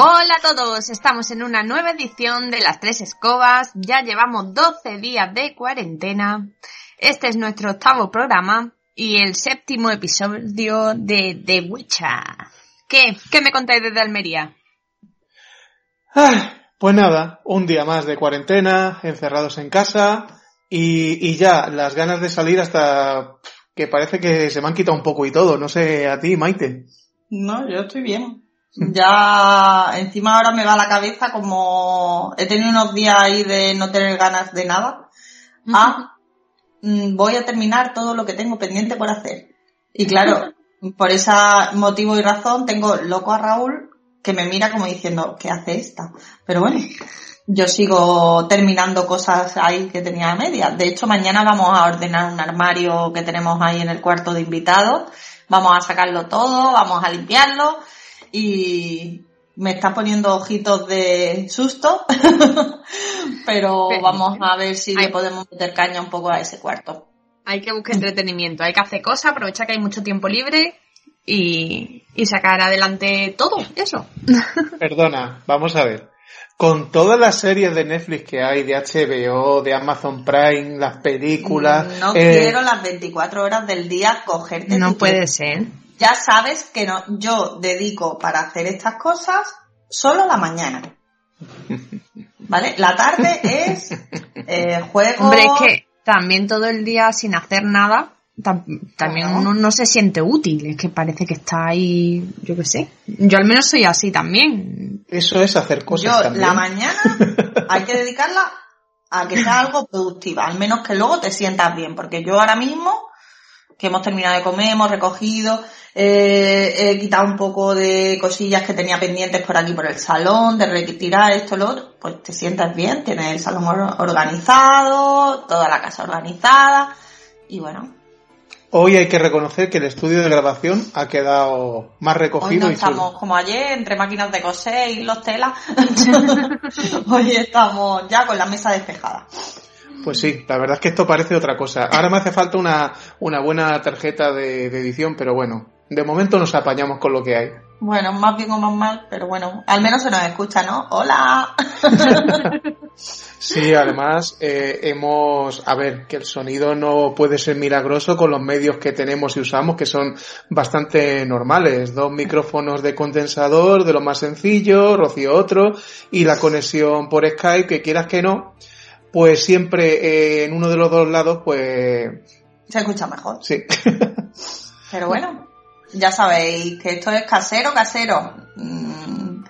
Hola a todos, estamos en una nueva edición de Las Tres Escobas, ya llevamos 12 días de cuarentena, este es nuestro octavo programa y el séptimo episodio de The Witcher. ¿Qué? ¿Qué me contáis desde Almería? Ah, pues nada, un día más de cuarentena, encerrados en casa y, y ya las ganas de salir hasta que parece que se me han quitado un poco y todo, no sé a ti, Maite. No, yo estoy bien. Ya encima ahora me va la cabeza como he tenido unos días ahí de no tener ganas de nada. Ah, mm, voy a terminar todo lo que tengo pendiente por hacer. Y claro, por ese motivo y razón tengo loco a Raúl que me mira como diciendo, ¿qué hace esta? Pero bueno, yo sigo terminando cosas ahí que tenía a media. De hecho, mañana vamos a ordenar un armario que tenemos ahí en el cuarto de invitados. Vamos a sacarlo todo, vamos a limpiarlo y me está poniendo ojitos de susto, pero vamos a ver si le podemos meter caña un poco a ese cuarto. Hay que buscar entretenimiento, hay que hacer cosas, aprovechar que hay mucho tiempo libre y, y sacar adelante todo eso. Perdona, vamos a ver. Con todas las series de Netflix que hay, de HBO, de Amazon Prime, las películas... No eh, quiero las 24 horas del día cogerte. No puede ser. Ya sabes que no, yo dedico para hacer estas cosas solo la mañana. ¿Vale? La tarde es eh, juego. Hombre, es que también todo el día sin hacer nada, tam- también uno no se siente útil, es que parece que está ahí, yo qué sé. Yo al menos soy así también. Eso es hacer cosas yo también. la mañana hay que dedicarla a que sea algo productiva, al menos que luego te sientas bien, porque yo ahora mismo que hemos terminado de comer, hemos recogido, eh, he quitado un poco de cosillas que tenía pendientes por aquí por el salón, de retirar esto, lo otro, pues te sientas bien, tienes el salón or- organizado, toda la casa organizada, y bueno, Hoy hay que reconocer que el estudio de grabación ha quedado más hoy recogido no y chulo. estamos como ayer, entre máquinas de coser y los telas, hoy estamos ya con la mesa despejada. Pues sí, la verdad es que esto parece otra cosa. Ahora me hace falta una, una buena tarjeta de, de edición, pero bueno, de momento nos apañamos con lo que hay. Bueno, más bien o más mal, pero bueno, al menos se nos escucha, ¿no? Hola. Sí, además eh, hemos, a ver, que el sonido no puede ser milagroso con los medios que tenemos y usamos, que son bastante normales. Dos micrófonos de condensador, de lo más sencillo, Rocío otro, y la conexión por Skype, que quieras que no, pues siempre eh, en uno de los dos lados, pues Se escucha mejor. sí. Pero bueno, ya sabéis que esto es casero, casero. Mm,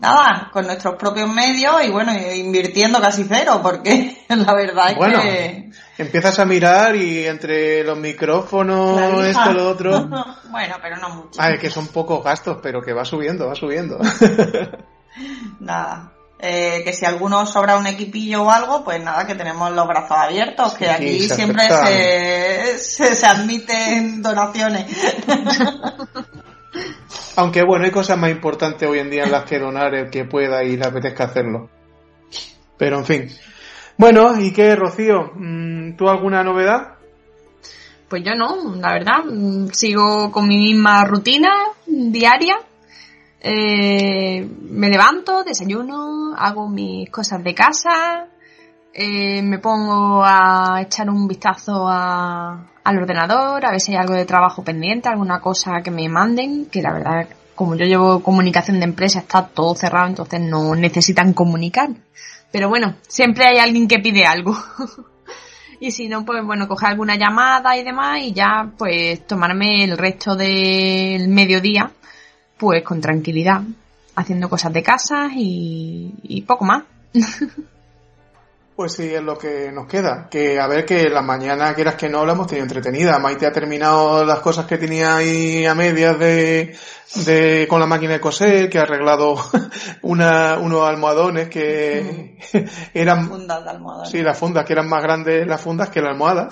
nada, con nuestros propios medios y bueno, invirtiendo casi cero, porque la verdad es Bueno. que... Empiezas a mirar y entre los micrófonos, esto, lo otro. bueno, pero no mucho. Ah, es que son pocos gastos, pero que va subiendo, va subiendo. Nada. Eh, que si alguno sobra un equipillo o algo, pues nada, que tenemos los brazos abiertos, que Sí, aquí se siempre se, se, se admiten donaciones. Aunque bueno, hay cosas más importantes hoy en día en las que donar el que pueda y le apetezca hacerlo. Pero en fin. Bueno, ¿y qué, Rocío? Mm, ¿Tú alguna novedad? Pues yo no, la verdad, mm, sigo con mi misma rutina diaria. Eh, me levanto, desayuno, hago mis cosas de casa, eh, me pongo a echar un vistazo a- al ordenador, a ver si hay algo de trabajo pendiente, alguna cosa que me manden, que la verdad, como yo llevo comunicación de empresa, está todo cerrado, entonces no necesitan comunicar. Pero bueno, siempre hay alguien que pide algo. Y si no, pues bueno, coger alguna llamada y demás y ya pues tomarme el resto del mediodía pues con tranquilidad, haciendo cosas de casa y, y poco más. Pues sí, es lo que nos queda. Que a ver que la mañana, quieras que no, la hemos tenido entretenida. Maite ha terminado las cosas que tenía ahí a medias de, de con la máquina de coser, que ha arreglado una, unos almohadones que eran, Fundas de almohada. sí, las fundas, que eran más grandes las fundas que la almohada.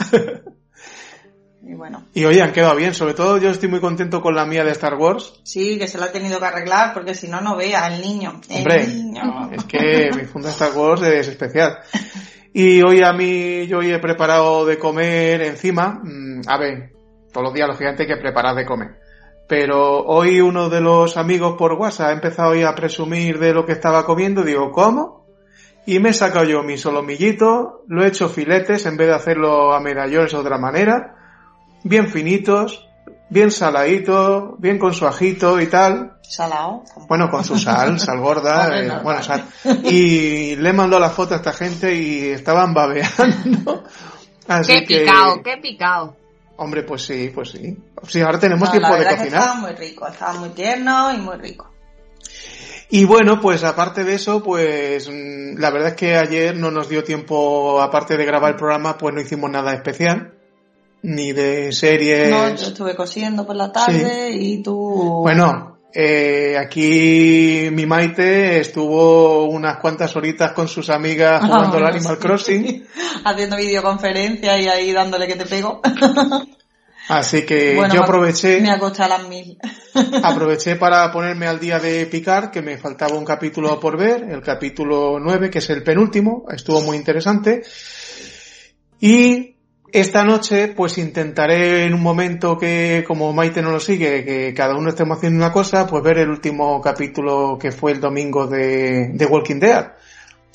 Y bueno, Y oye, han quedado bien. Sobre todo yo estoy muy contento con la mía de Star Wars. sí, que se lo ha tenido que arreglar porque si no, no vea el niño. El Hombre, niño. es que mi funda Star Wars es especial. Y hoy a mí, yo hoy he preparado de comer encima. mm, A ver, todos los días lógicamente hay que preparar de comer. Pero hoy uno de los amigos por WhatsApp ha empezado hoy a presumir de lo que estaba comiendo. Digo, ¿cómo? Y me he sacado yo mi solomillito, lo he hecho filetes en vez de hacerlo a medallones de otra manera. Bien finitos, bien saladito, bien con su ajito y tal. Salado. Bueno, con su sal, sal gorda, eh, bueno, sal. Y le he mandado la foto a esta gente y estaban babeando. Así qué que- picado, qué picado. Hombre, pues sí, pues sí. Sí, ahora tenemos No, tiempo la de que cocinar. estaba muy rico, estaba muy tierno y muy rico. Y bueno, pues aparte de eso, pues mm, la verdad es que ayer no nos dio tiempo, aparte de grabar el programa, pues no hicimos nada especial. Ni de series. No, yo estuve cosiendo por la tarde y tú... Bueno, eh, aquí mi Maite estuvo unas cuantas horitas con sus amigas jugando al Ah, Animal sí. Crossing. Haciendo videoconferencia y ahí dándole que te pego. Así que Bueno, yo me- aproveché, Me acosté a las mil. aproveché para ponerme al día de picar, que me faltaba un capítulo por ver, el capítulo 9, que es el penúltimo, estuvo muy interesante. Y esta noche, pues intentaré en un momento que, como Maite no lo sigue, que cada uno estemos haciendo una cosa, pues ver el último capítulo que fue el domingo de, Walking Dead.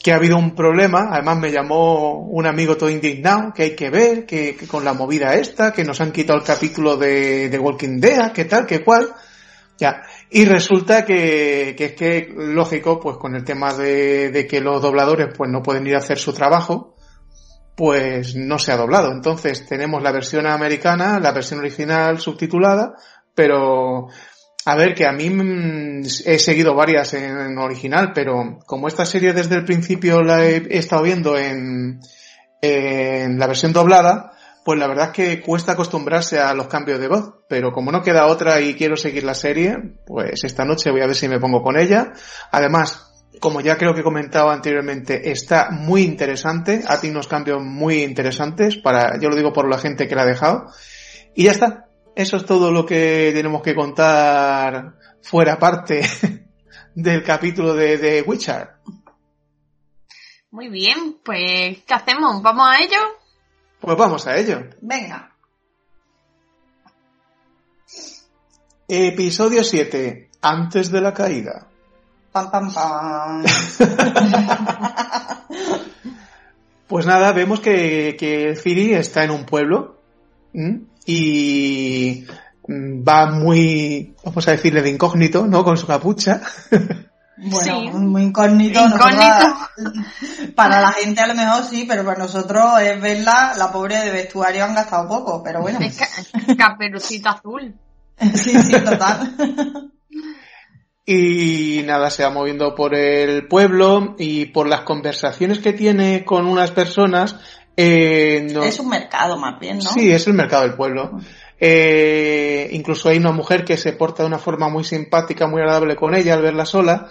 Que ha habido un problema, además me llamó un amigo todo indignado, que hay que ver, que, con la movida esta, que nos han quitado el capítulo de, Walking Dead, que tal, que cual. Ya. Y resulta que, es que, lógico, pues con el tema de que los dobladores pues no pueden ir a hacer su trabajo, pues no se ha doblado. Entonces tenemos la versión americana, la versión original subtitulada, pero a ver que a mí mm, he seguido varias en original, pero como esta serie desde el principio la he, he estado viendo en, en la versión doblada, pues la verdad es que cuesta acostumbrarse a los cambios de voz, pero como no queda otra y quiero seguir la serie, pues esta noche voy a ver si me pongo con ella. Además, como ya creo que he comentado anteriormente, está muy interesante, ha tenido unos cambios muy interesantes para, yo lo digo por la gente que la ha dejado. Y ya está. Eso es todo lo que tenemos que contar fuera parte del capítulo de, de Witcher. Muy bien, pues, ¿qué hacemos? ¿Vamos a ello? Pues vamos a ello. Venga. Episodio 7. Antes de la caída. Pam, pam, pam. Pues nada, vemos que, que Ciri está en un pueblo ¿m? y mm, va muy, vamos a decirle, de incógnito, ¿no? Con su capucha. Bueno, Sí. muy incógnito. Incógnito. nosotros- para la gente a lo mejor sí, pero para nosotros es verla, la pobre de vestuario han gastado poco, pero bueno. Es ca- caperucita azul. Sí, sí, total. Y nada, se va moviendo por el pueblo y por las conversaciones que tiene con unas personas. Eh, no- Es un mercado más bien, ¿no? Sí, es el mercado del pueblo. Eh, incluso hay una mujer que se porta de una forma muy simpática, muy agradable con ella al verla sola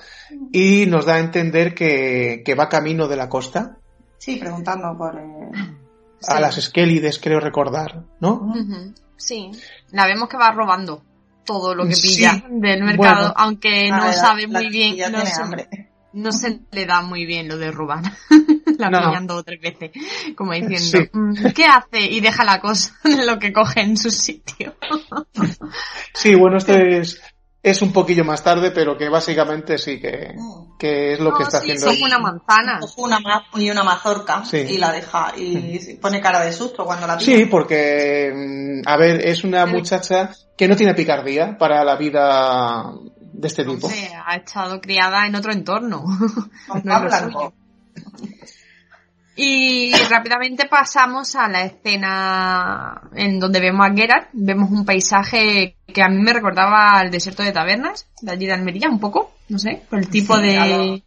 y nos da a entender que, que va camino de la costa. Sí, preguntando por... eh, A sí. las Esquélides, creo recordar, ¿no? Sí, la vemos que va robando todo lo que Sí, pilla del mercado, bueno. aunque no sabe muy bien, no se, hambre. no se le da muy bien lo de robar. la No. pillan dos o tres veces, como diciendo, Sí. "Mm, ¿qué hace? Y deja la cosa, lo que coge en su sitio. Sí, bueno, esto es, es un poquillo más tarde, pero que básicamente sí que, que es lo que No, está sí, haciendo. son una manzana. Coge una ma- y una mazorca Sí. y la deja y pone cara de susto cuando la Sí, pilla. porque, mm, a ver, es una muchacha que no tiene picardía para la vida de este tipo. Hombre, ha estado criada en otro entorno. Con no Y rápidamente pasamos a la escena en donde vemos a Geralt. Vemos un paisaje que a mí me recordaba al desierto de tabernas, de allí de Almería, un poco, no sé, por el tipo Sí, a lo- de...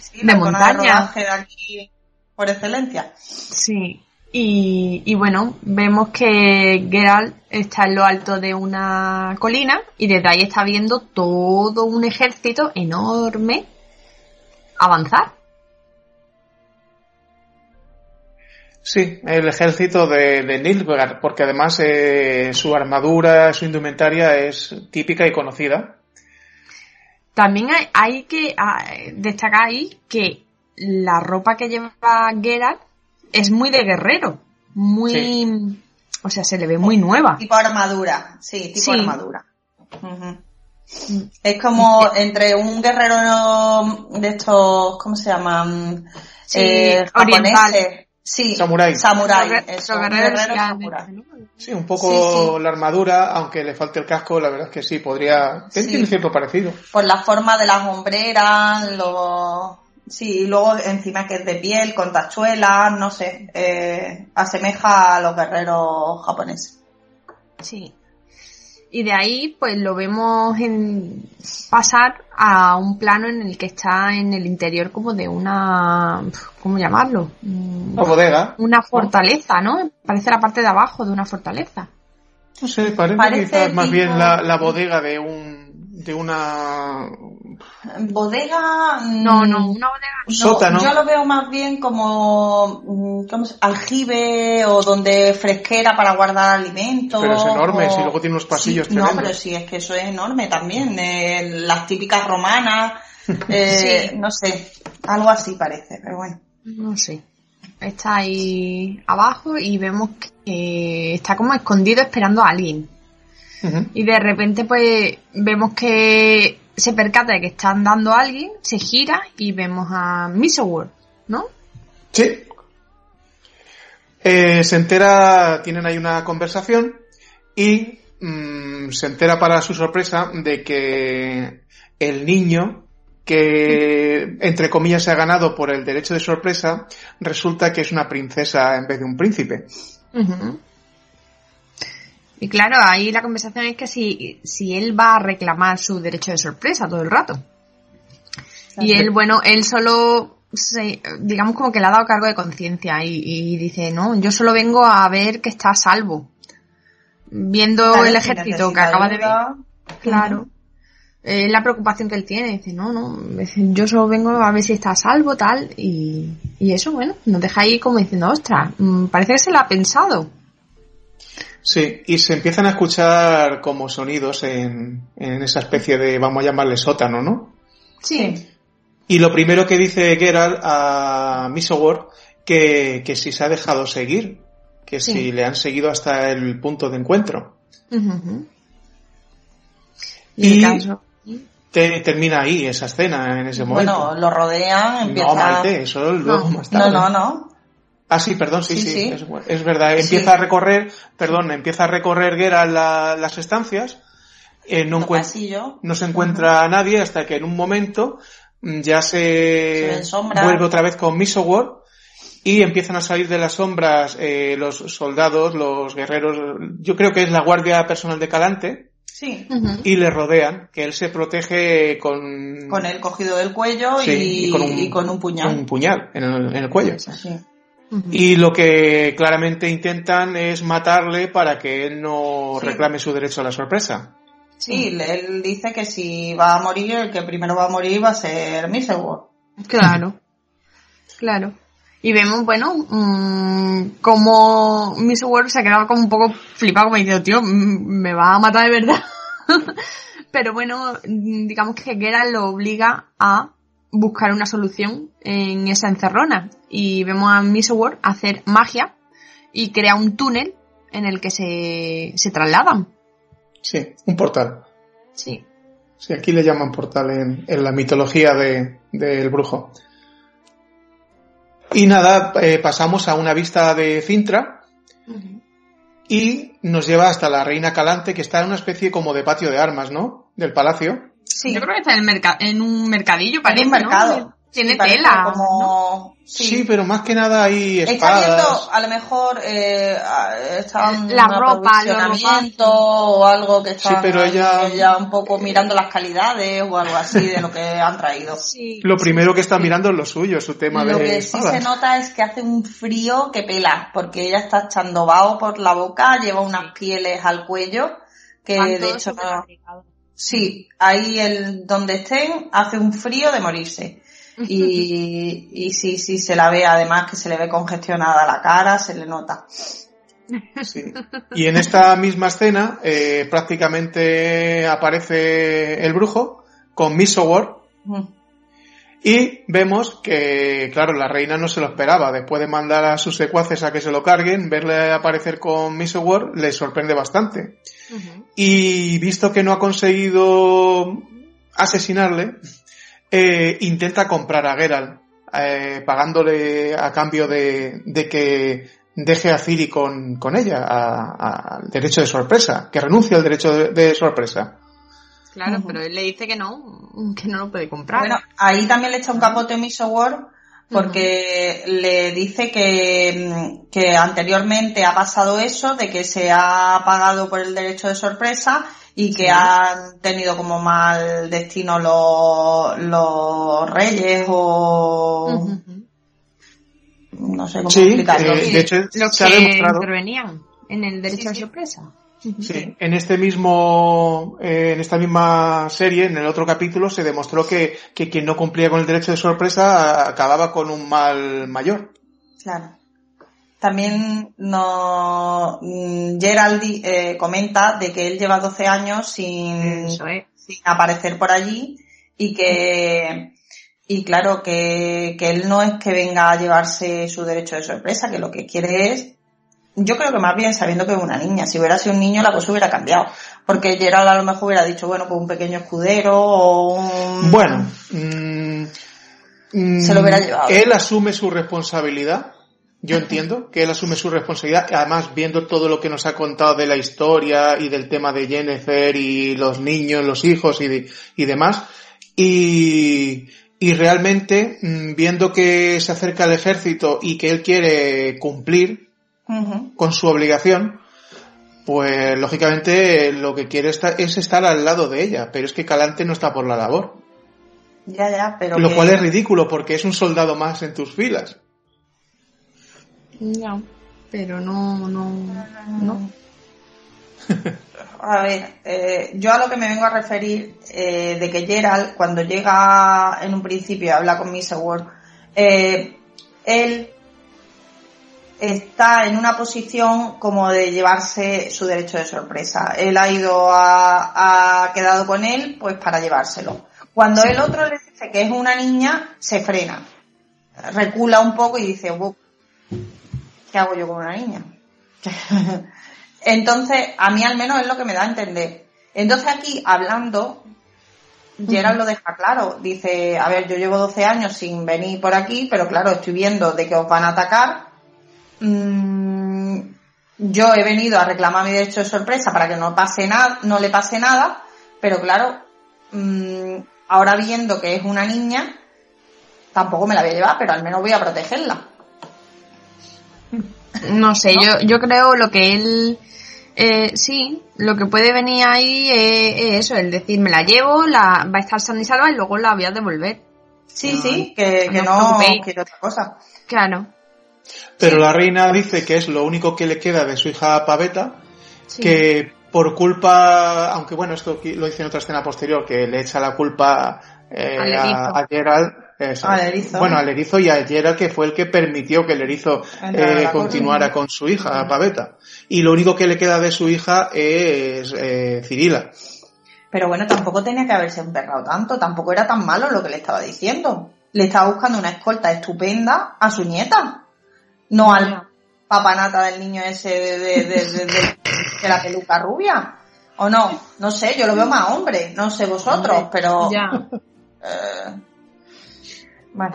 Sí, de montaña. de aquí por excelencia. Sí. Y, y bueno, vemos que Geralt está en lo alto de una colina y desde ahí está viendo todo un ejército enorme avanzar. Sí, el ejército de, de Nilfgaard, porque además eh, su armadura, su indumentaria es típica y conocida. También hay, hay que ah, destacar ahí que la ropa que lleva Geralt es muy de guerrero, muy, o sea, se le ve muy nueva. Tipo armadura, sí, tipo Sí. armadura. Es como entre un guerrero de estos, ¿cómo se llaman? Sí, Eh, oriental. Sí, Samurái. Sí, un poco Sí, sí. la armadura, aunque le falte el casco, la verdad es que sí, podría... Sí. Tiene cierto parecido. Por la forma de las hombreras, los... Sí, y luego encima que es de piel, con tachuelas, no sé, eh, asemeja a los guerreros japoneses. Sí. Y de ahí, pues lo vemos en pasar a un plano en el que está en el interior como de una, ¿cómo llamarlo? Mm, Una bodega. Una fortaleza, ¿no? Parece la parte de abajo de una fortaleza. No sé, parece, Parece quizás más tipo- bien la, la bodega de un... de una... Bodega... mm, No, no, una bodega. no, Sótano. Yo lo veo más bien como mm, ¿cómo se- aljibe o donde fresquera para guardar alimentos. Pero es enorme, o- si luego tiene unos pasillos Sí, No, pero sí, es que eso es enorme también. eh, las típicas romanas, eh, Sí. no sé, algo así parece, pero bueno. No sé. Está ahí abajo y vemos que está como escondido esperando a alguien. Y de repente pues vemos que se percata de que está andando alguien, se gira y vemos a Misoword, ¿no? Sí. Eh, se entera, tienen ahí una conversación y mm, se entera para su sorpresa de que el niño que entre comillas se ha ganado por el derecho de sorpresa resulta que es una princesa en vez de un príncipe. Y claro, ahí la conversación es que si, si él va a reclamar su derecho de sorpresa todo el rato. Y él, bueno, él solo, se- digamos como que le ha dado cargo de conciencia y, y dice, no, yo solo vengo a ver que está a salvo. Viendo Claro, el ejército que acaba de ver. Claro. Es la preocupación que él tiene. Dice, no, no, yo solo vengo a ver si está a salvo, tal. Y, y eso, bueno, nos deja ahí como diciendo, ostras, mm, parece que se lo ha pensado. Sí, y se empiezan a escuchar como sonidos en, en esa especie de, vamos a llamarle sótano, ¿no? Sí. Y lo primero que dice Geralt a Misowor que, que si se ha dejado seguir, que Sí. si le han seguido hasta el punto de encuentro. Ujú. Y- Y, el caso. Te- termina ahí esa escena en ese momento. Bueno, lo rodean, empieza... no, Maite, eso luego No, más tarde. No, no, no. Ah, sí, perdón, sí, Sí, sí, sí. Es, es verdad. Sí. Empieza a recorrer, perdón, empieza a recorrer Geralt la- las estancias, eh, no, no se encuentra a nadie hasta que en un momento mm, ya Se vuelve otra vez con Misowar y empiezan a salir de las sombras eh, los soldados, los guerreros, yo creo que es la guardia personal de Calante, Sí, y le rodean, que él se protege con, con el cogido del cuello Sí, y, y con un- y con un puñal. un puñal en el, en el cuello. Sí. Y lo que claramente intentan es matarle para que él no Sí. reclame su derecho a la sorpresa. Sí, él dice que si va a morir, el que primero va a morir va a ser Misselworth. Claro. Claro. Y vemos, bueno, mm, como Miss World se ha quedado como un poco flipado, como diciendo, tío, mm, me va a matar de verdad. Pero bueno, mm, digamos que Geralt lo obliga a buscar una solución en esa encerrona. Y vemos a Miss World hacer magia y crea un túnel en el que se, se trasladan. Sí, un portal. Sí. Sí, aquí le llaman portal en, en la mitología de- del brujo. Y nada, eh, pasamos a una vista de Cintra y nos lleva hasta la reina Calante que está en una especie como de patio de armas, ¿no? Del palacio. Sí, Yo creo que está en, el merca- en un mercadillo, parece, en un ¿no? mercado. Tiene Sí, tela. ¿no? Sí. pero más que nada hay Está espadas. viendo, a lo mejor, eh, estaban La en un ropa, o algo que pero ahí, ella- ella un poco mirando las calidades o algo así de lo que han traído. Sí. Lo primero que está mirando es lo suyo, su tema Lo de que sí se nota es que hace un frío que pela, porque ella está echando vaho por la boca, lleva unas pieles al cuello, que de hecho no-. Sí, ahí el, donde estén hace un frío de morirse. Y, y sí, sí, se la ve, además que se le ve congestionada la cara, se le nota. Sí. Y en esta misma escena eh, prácticamente aparece el brujo con Misowar Mm. Y vemos que, claro, la reina no se lo esperaba. Después de mandar a sus secuaces a que se lo carguen, verle aparecer con Miss Award le sorprende bastante. Y visto que no ha conseguido asesinarle, eh, intenta comprar a Geralt, eh, pagándole a cambio de, de, que deje a Ciri con, con ella, al derecho de sorpresa, que renuncie al derecho de sorpresa. Claro, pero él le dice que no, que no lo puede comprar. Bueno, ahí también le echa un capote a Miso Ward porque le dice que, que anteriormente ha pasado eso, de que se ha pagado por el derecho de sorpresa y que han tenido como mal destino los, los reyes o... No sé cómo explicarlo. Eh, de hecho, los que intervenían en el derecho de sorpresa. Sí, en este mismo, eh, en esta misma serie, en el otro capítulo, se demostró que, que quien no cumplía con el derecho de sorpresa acababa con un mal mayor. Claro. También no, mm, Geraldi eh, comenta de que él lleva 12 años sin, sin aparecer por allí y que, y claro, que, que él no es que venga a llevarse su derecho de sorpresa, que lo que quiere es yo creo que más bien sabiendo que es una niña. Si hubiera sido un niño, la cosa hubiera cambiado. Porque Gerald a lo mejor hubiera dicho, bueno, pues un pequeño escudero o un... Bueno, mm, se lo hubiera llevado. Él asume su responsabilidad. Yo entiendo que él asume su responsabilidad. Además, viendo todo lo que nos ha contado de la historia y del tema de Jennifer y los niños, los hijos y, y demás. Y, y realmente, mm, viendo que se acerca el ejército y que él quiere cumplir, con su obligación, pues lógicamente lo que quiere es estar al lado de ella, pero es que Calante no está por la labor. Ya, ya, pero. Lo cual es ridículo porque es un soldado más en tus filas. Ya, pero no, no, no. a ver, eh, yo a lo que me vengo a referir eh, de que Gerald, cuando llega en un principio y habla con Miss Award, eh, él está en una posición como de llevarse su derecho de sorpresa. Él ha ido a, ha quedado con él pues para llevárselo. Cuando el otro le dice que es una niña, se frena, recula un poco y dice, ¿qué hago yo con una niña? Entonces, a mí al menos es lo que me da a entender. Entonces aquí, hablando, Gerald lo deja claro. Dice, a ver, yo llevo 12 años sin venir por aquí, pero claro, estoy viendo de que os van a atacar Mm, yo he venido a reclamar mi derecho de sorpresa para que no pase nada, no le pase nada, pero claro, mm, ahora viendo que es una niña, tampoco me la voy a llevar, pero al menos voy a protegerla. No sé, Yo, yo creo lo que él, eh, sí, lo que puede venir ahí es, eso, el decir, me la llevo, la, va a estar sana y salva y luego la voy a devolver. Sí, sí, que, que no, quiero otra cosa. Claro. Pero la reina dice que es lo único que le queda de su hija Paveta, que por culpa, aunque bueno, esto lo dice en otra escena posterior, que le echa la culpa eh, a, Gerald. Bueno, al erizo y a Gerald, que fue el que permitió que el erizo eh, continuara con su hija, Paveta. Y lo único que le queda de su hija es eh, Cirila. Pero bueno, tampoco tenía que haberse emperrado tanto, tampoco era tan malo lo que le estaba diciendo. Le estaba buscando una escolta estupenda a su nieta no al papanata del niño ese de, la peluca rubia. ¿O no? No sé, yo lo veo más hombre, no sé vosotros, pero... Ya. Eh,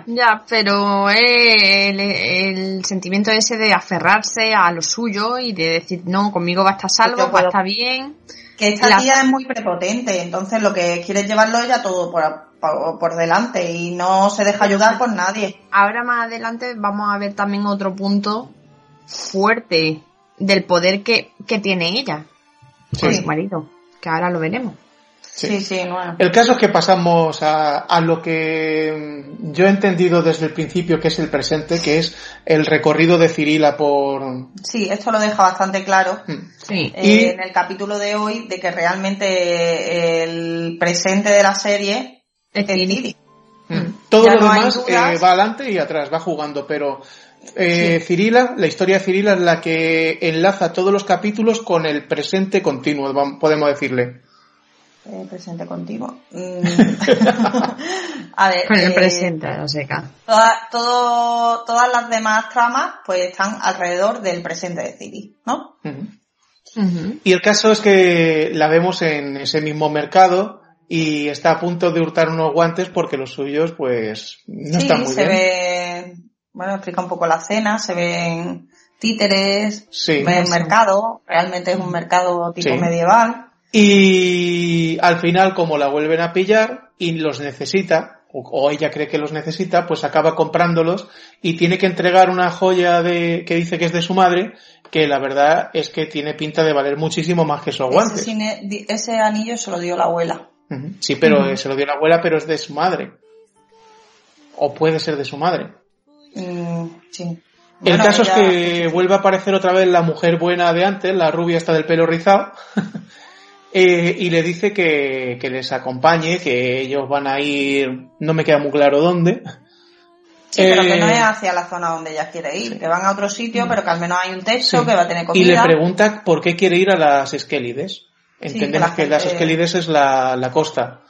Ya, pero el, el, sentimiento ese de aferrarse a lo suyo y de decir, no, conmigo va a estar salvo, va a estar bien. Que esta tía es muy prepotente, entonces lo que quiere es llevarlo ella todo por, por, delante y no se deja ayudar por nadie. Ahora más adelante vamos a ver también otro punto fuerte del poder que, que tiene ella con su marido, que ahora lo veremos. Sí, sí, El caso es que pasamos a, a, lo que yo he entendido desde el principio que es el presente, que es el recorrido de Cirila por... Sí, esto lo deja bastante claro mm. sí. Eh, en el capítulo de hoy, de que realmente el presente de la serie Mm. Todo lo demás eh, va adelante y atrás, va jugando, pero eh, Cirila, la historia de Cirila es la que enlaza todos los capítulos con el presente continuo, podemos decirle. eh, presente contigo. Mm. a ver. Con el eh, presente, no sé qué. toda- todo, todas las demás tramas pues están alrededor del presente de Ciri, ¿no? Y el caso es que la vemos en ese mismo mercado y está a punto de hurtar unos guantes porque los suyos pues no sí, están muy se bien. ve, bueno, explica un poco la cena, se ven títeres, Sí. se ve el mercado, realmente es un mercado tipo Sí. medieval. Y al final, como la vuelven a pillar y los necesita, o, ella cree que los necesita, pues acaba comprándolos y tiene que entregar una joya de, que dice que es de su madre, que la verdad es que tiene pinta de valer muchísimo más que esos Ese, guantes. cine- di- ese anillo se lo dio la abuela. Sí, pero eh, se lo dio la abuela, pero es de su madre. O puede ser de su madre. Mm, sí. El Bueno, caso es que vuelve a aparecer otra vez la mujer buena de antes, la rubia está del pelo rizado, eh, y le dice que, que les acompañe, que ellos van a ir, no me queda muy claro dónde. Sí, pero que Eh, no es hacia la zona donde ella quiere ir, que van a otro sitio, pero que al menos hay un techo, sí. que va a tener Y le comida. pregunta por qué quiere ir a las Esquélides. Entendemos la que las Esquélides es la, la costa.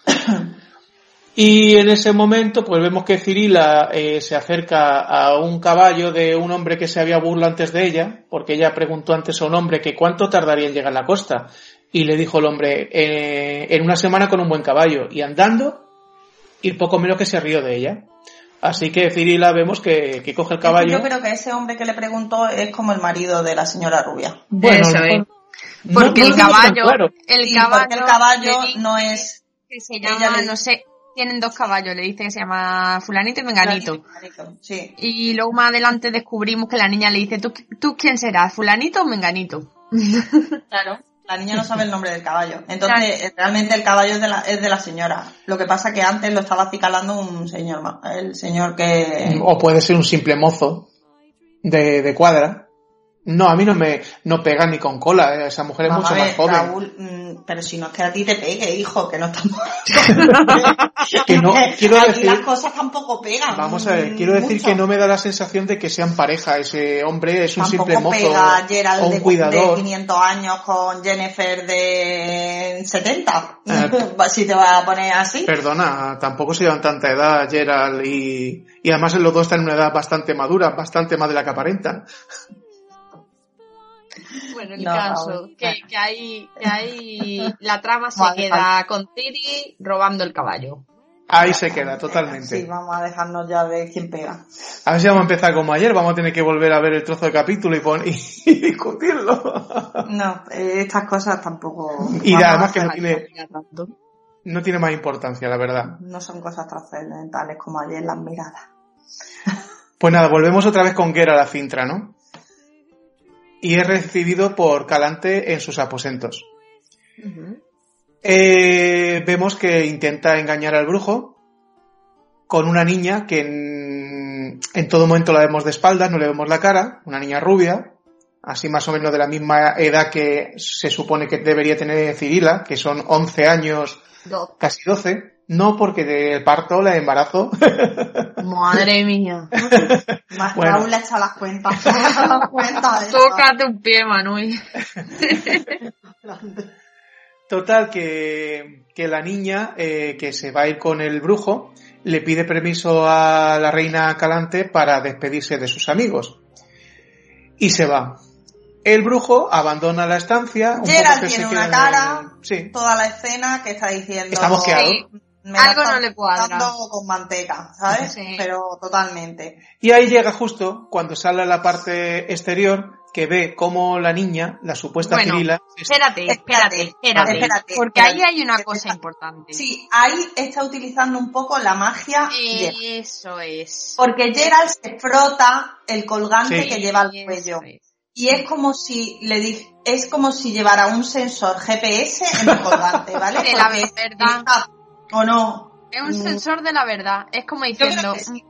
Y en ese momento, pues vemos que Cirila eh, se acerca a un caballo de un hombre que se había burlado antes de ella, porque ella preguntó antes a un hombre que cuánto tardaría en llegar a la costa. Y le dijo el hombre, eh, en una semana con un buen caballo. Y andando, y poco menos que se rió de ella. Así que Cirila vemos que, que coge el caballo. Yo creo que ese hombre que le preguntó es como el marido de la señora rubia. Bueno, Es. no- Porque no el caballo, claro. el caballo, porque el caballo no es... que se llama, le- no sé, tienen dos caballos, le dice que se llama fulanito y menganito. Sí. Y luego más adelante descubrimos que la niña le dice, ¿tú, tú quién serás, fulanito o menganito? Claro. La niña no sabe el nombre del caballo. Entonces, realmente el caballo es de, la, es de la señora. Lo que pasa que antes lo estaba acicalando un señor, el señor que... O puede ser un simple mozo de, de cuadra. No, a mí no me no pega ni con cola, eh, esa mujer es mucho más joven. Raúl, mm, pero si no es que a ti te pegue, hijo, que no estamos... Que no, quiero Aquí decir, las cosas tampoco pegan. vamos a ver, quiero decir mucho. que no me da la sensación de que sean pareja, ese hombre es un Tampoco simple mozo pega Gerald un de, de cuidador. 500 años con Jennifer de 70. Eh, si te vas a poner así. Perdona, tampoco se llevan tanta edad Gerald y, y además los dos están en una edad bastante madura, bastante más de la que aparentan. Bueno, el No, caso, que, que ahí, que ahí la trama se Vale, queda con Tiri robando el caballo. Ahí se queda totalmente. Sí, vamos a dejarnos ya de quién pega. A ver si vamos a empezar como ayer, vamos a tener que volver a ver el trozo de capítulo y, pon- y discutirlo. No, eh, estas cosas tampoco... Y además que no tiene, no tiene más importancia, la verdad. no son cosas trascendentales como ayer las miradas. Pues nada, volvemos otra vez con Gera a la Cintra, ¿no? Y es recibido por Calante en sus aposentos. Eh, vemos que intenta engañar al brujo con una niña que en, en todo momento la vemos de espaldas, no le vemos la cara, una niña rubia, así más o menos de la misma edad que se supone que debería tener Cirila, que son 11 años, casi 12. No, porque de parto, la embarazo, Madre mía. Más Bueno. Raúl le echa las cuentas. las. Tócate un pie, Manuel. Total, que, que la niña eh, que se va a ir con el brujo le pide permiso a la reina Calante para despedirse de sus amigos. Y se va. El brujo abandona la estancia. un Gerald poco que tiene una en- cara. Sí. Toda la escena que está diciendo... Está mosqueado. Me Algo no le cuadra. con manteca, ¿sabes? Sí. Pero totalmente. Y ahí llega justo cuando sale a la parte exterior que ve cómo la niña, la supuesta Bueno, Cirila, Espérate, espérate, Espérate, espérate. espérate, porque espérate. ahí hay una cosa importante. Sí, ahí está utilizando un poco la magia. Gerald. Eso es. Porque Gerald se frota el colgante Sí. que lleva al cuello. es. Y es como si le di- es como si llevara un sensor GPS en el colgante, ¿vale? De la verdad. O no. Es un Mm. sensor de la verdad. Es como diciendo, sí.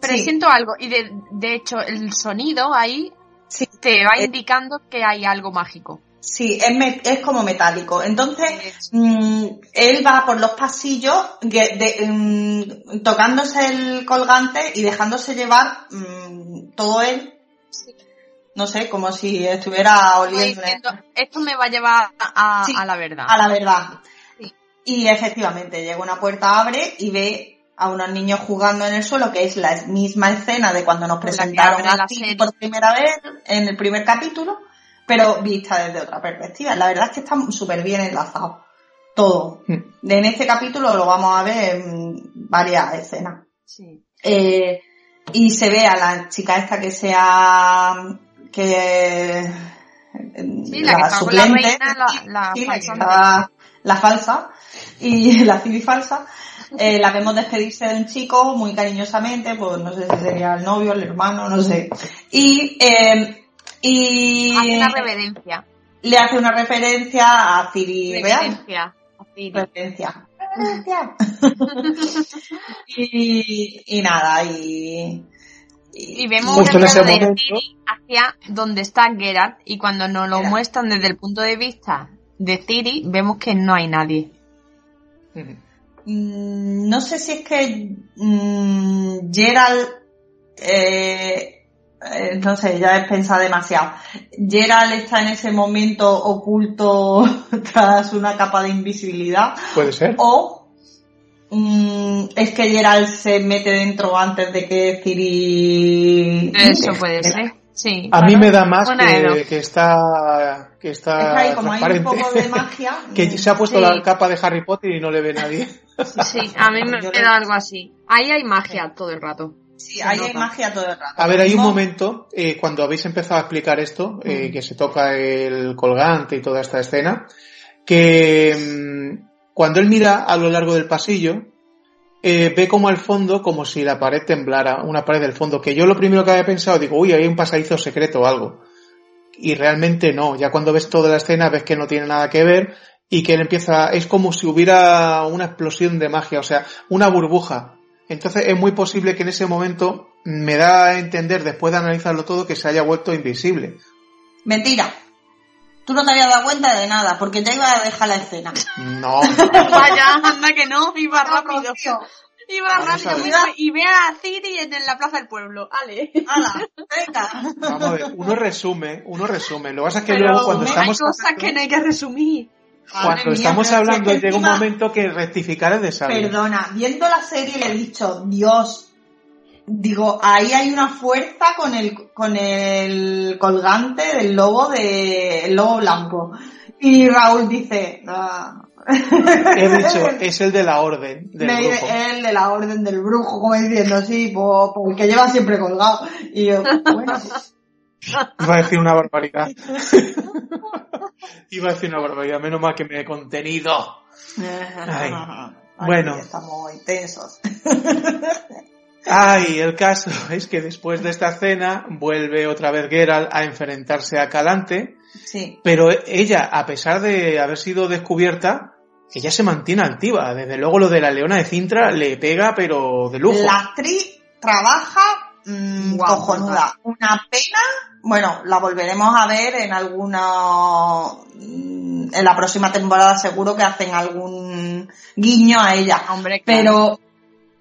presiento algo. Y de, de hecho, el sonido ahí Sí, te va Eh. indicando que hay algo mágico. sí, es, me- es como metálico. Entonces, Es- mm, él va por los pasillos de- de- mm, tocándose el colgante y dejándose llevar mm, todo él. No sé, como si estuviera oliendo diciendo, esto me va a llevar a, Sí. a la verdad. a la verdad. Y efectivamente, llega una puerta, abre y ve a unos niños jugando en el suelo, que es la misma escena de cuando nos presentaron a serie. por primera vez en el primer capítulo, pero vista desde otra perspectiva. La verdad es que está súper bien enlazado. Todo. Mm. De- En este capítulo lo vamos a ver en varias escenas. Sí. Eh, y se ve a la chica esta que sea que Sí, la que con la suplente, reina, la- la sí, la, que falsante. La falsa y la civil falsa eh, la vemos despedirse de un chico muy cariñosamente pues no sé si sería el novio el hermano no sé y eh, y Hace una reverencia. le hace una referencia a Ciri Real Reverencia. a Ciri. referencia. Referencia. y, y nada, y, Y vemos Justo ese plano de. Ciri hacia donde está Geralt y cuando nos lo muestran desde el punto de vista de Ciri vemos que no hay nadie. Mm, no sé si es que mm, Gerald, eh, eh, no sé, ya he pensado demasiado. Gerald está en ese momento oculto tras una capa de invisibilidad Puede ser. o mm, es que Gerald se mete dentro antes de que Ciri... Eso puede ser. Sí. A mí me da más que, que está que está Está ahí como hay un transparente. poco de magia. que se ha puesto Sí. la capa de Harry Potter y no le ve nadie. Sí, a mí me, Yo me le- da algo así. Ahí hay magia todo el rato. Sí, ahí hay magia todo el rato. A ver, hay un momento, eh, cuando habéis empezado a explicar esto, eh, Mm. que se toca el colgante y toda esta escena, que mm, cuando él mira a lo largo del pasillo, eh, ve como al fondo, como si la pared temblara, una pared del fondo, que yo lo primero que había pensado, digo, uy, hay un pasadizo secreto o algo. Y realmente no, ya cuando ves toda la escena ves que no tiene nada que ver y que él empieza, es como si hubiera una explosión de magia, o sea, una burbuja. Entonces es muy posible que en ese momento me da a entender, después de analizarlo todo, que se haya vuelto invisible. Mentira. Tú no te habías dado cuenta de nada, porque ya iba a dejar la escena. No, Vaya, anda que no, iba rápido. Iba Vamos rápido y ve a Ciri en la plaza del pueblo. Ale. ¡Hala! ¡Venga! vamos a ver, uno resume, uno resume. Lo que pasa es que Pero luego cuando hay estamos cosas que no hay que resumir. cuando Madre estamos hablando es que llega un momento que rectificar es de sabio. Perdona, viendo la serie le he dicho, Dios, digo, ahí hay una fuerza con el, con el colgante del lobo de, el lobo blanco. Y Raúl dice, ah. He dicho, es el de la orden del Me dice, el de la orden del brujo, como diciendo, sí, pues, pues el que lleva siempre colgado. Y yo, bueno, Iba a decir una barbaridad. Iba a decir una barbaridad, menos mal que me he contenido. Ay, Ay, bueno. Estamos intensos. Ay, el caso es que después de esta cena vuelve otra vez Geralt a enfrentarse a Calante, Sí. pero ella, a pesar de haber sido descubierta, ella se mantiene altiva. Desde luego lo de la leona de Cintra le pega, pero de lujo. La actriz trabaja mm, cojonuda. Una pena. Bueno, la volveremos a ver en alguna. mm, En la próxima temporada seguro que hacen algún guiño a ella. Hombre, claro,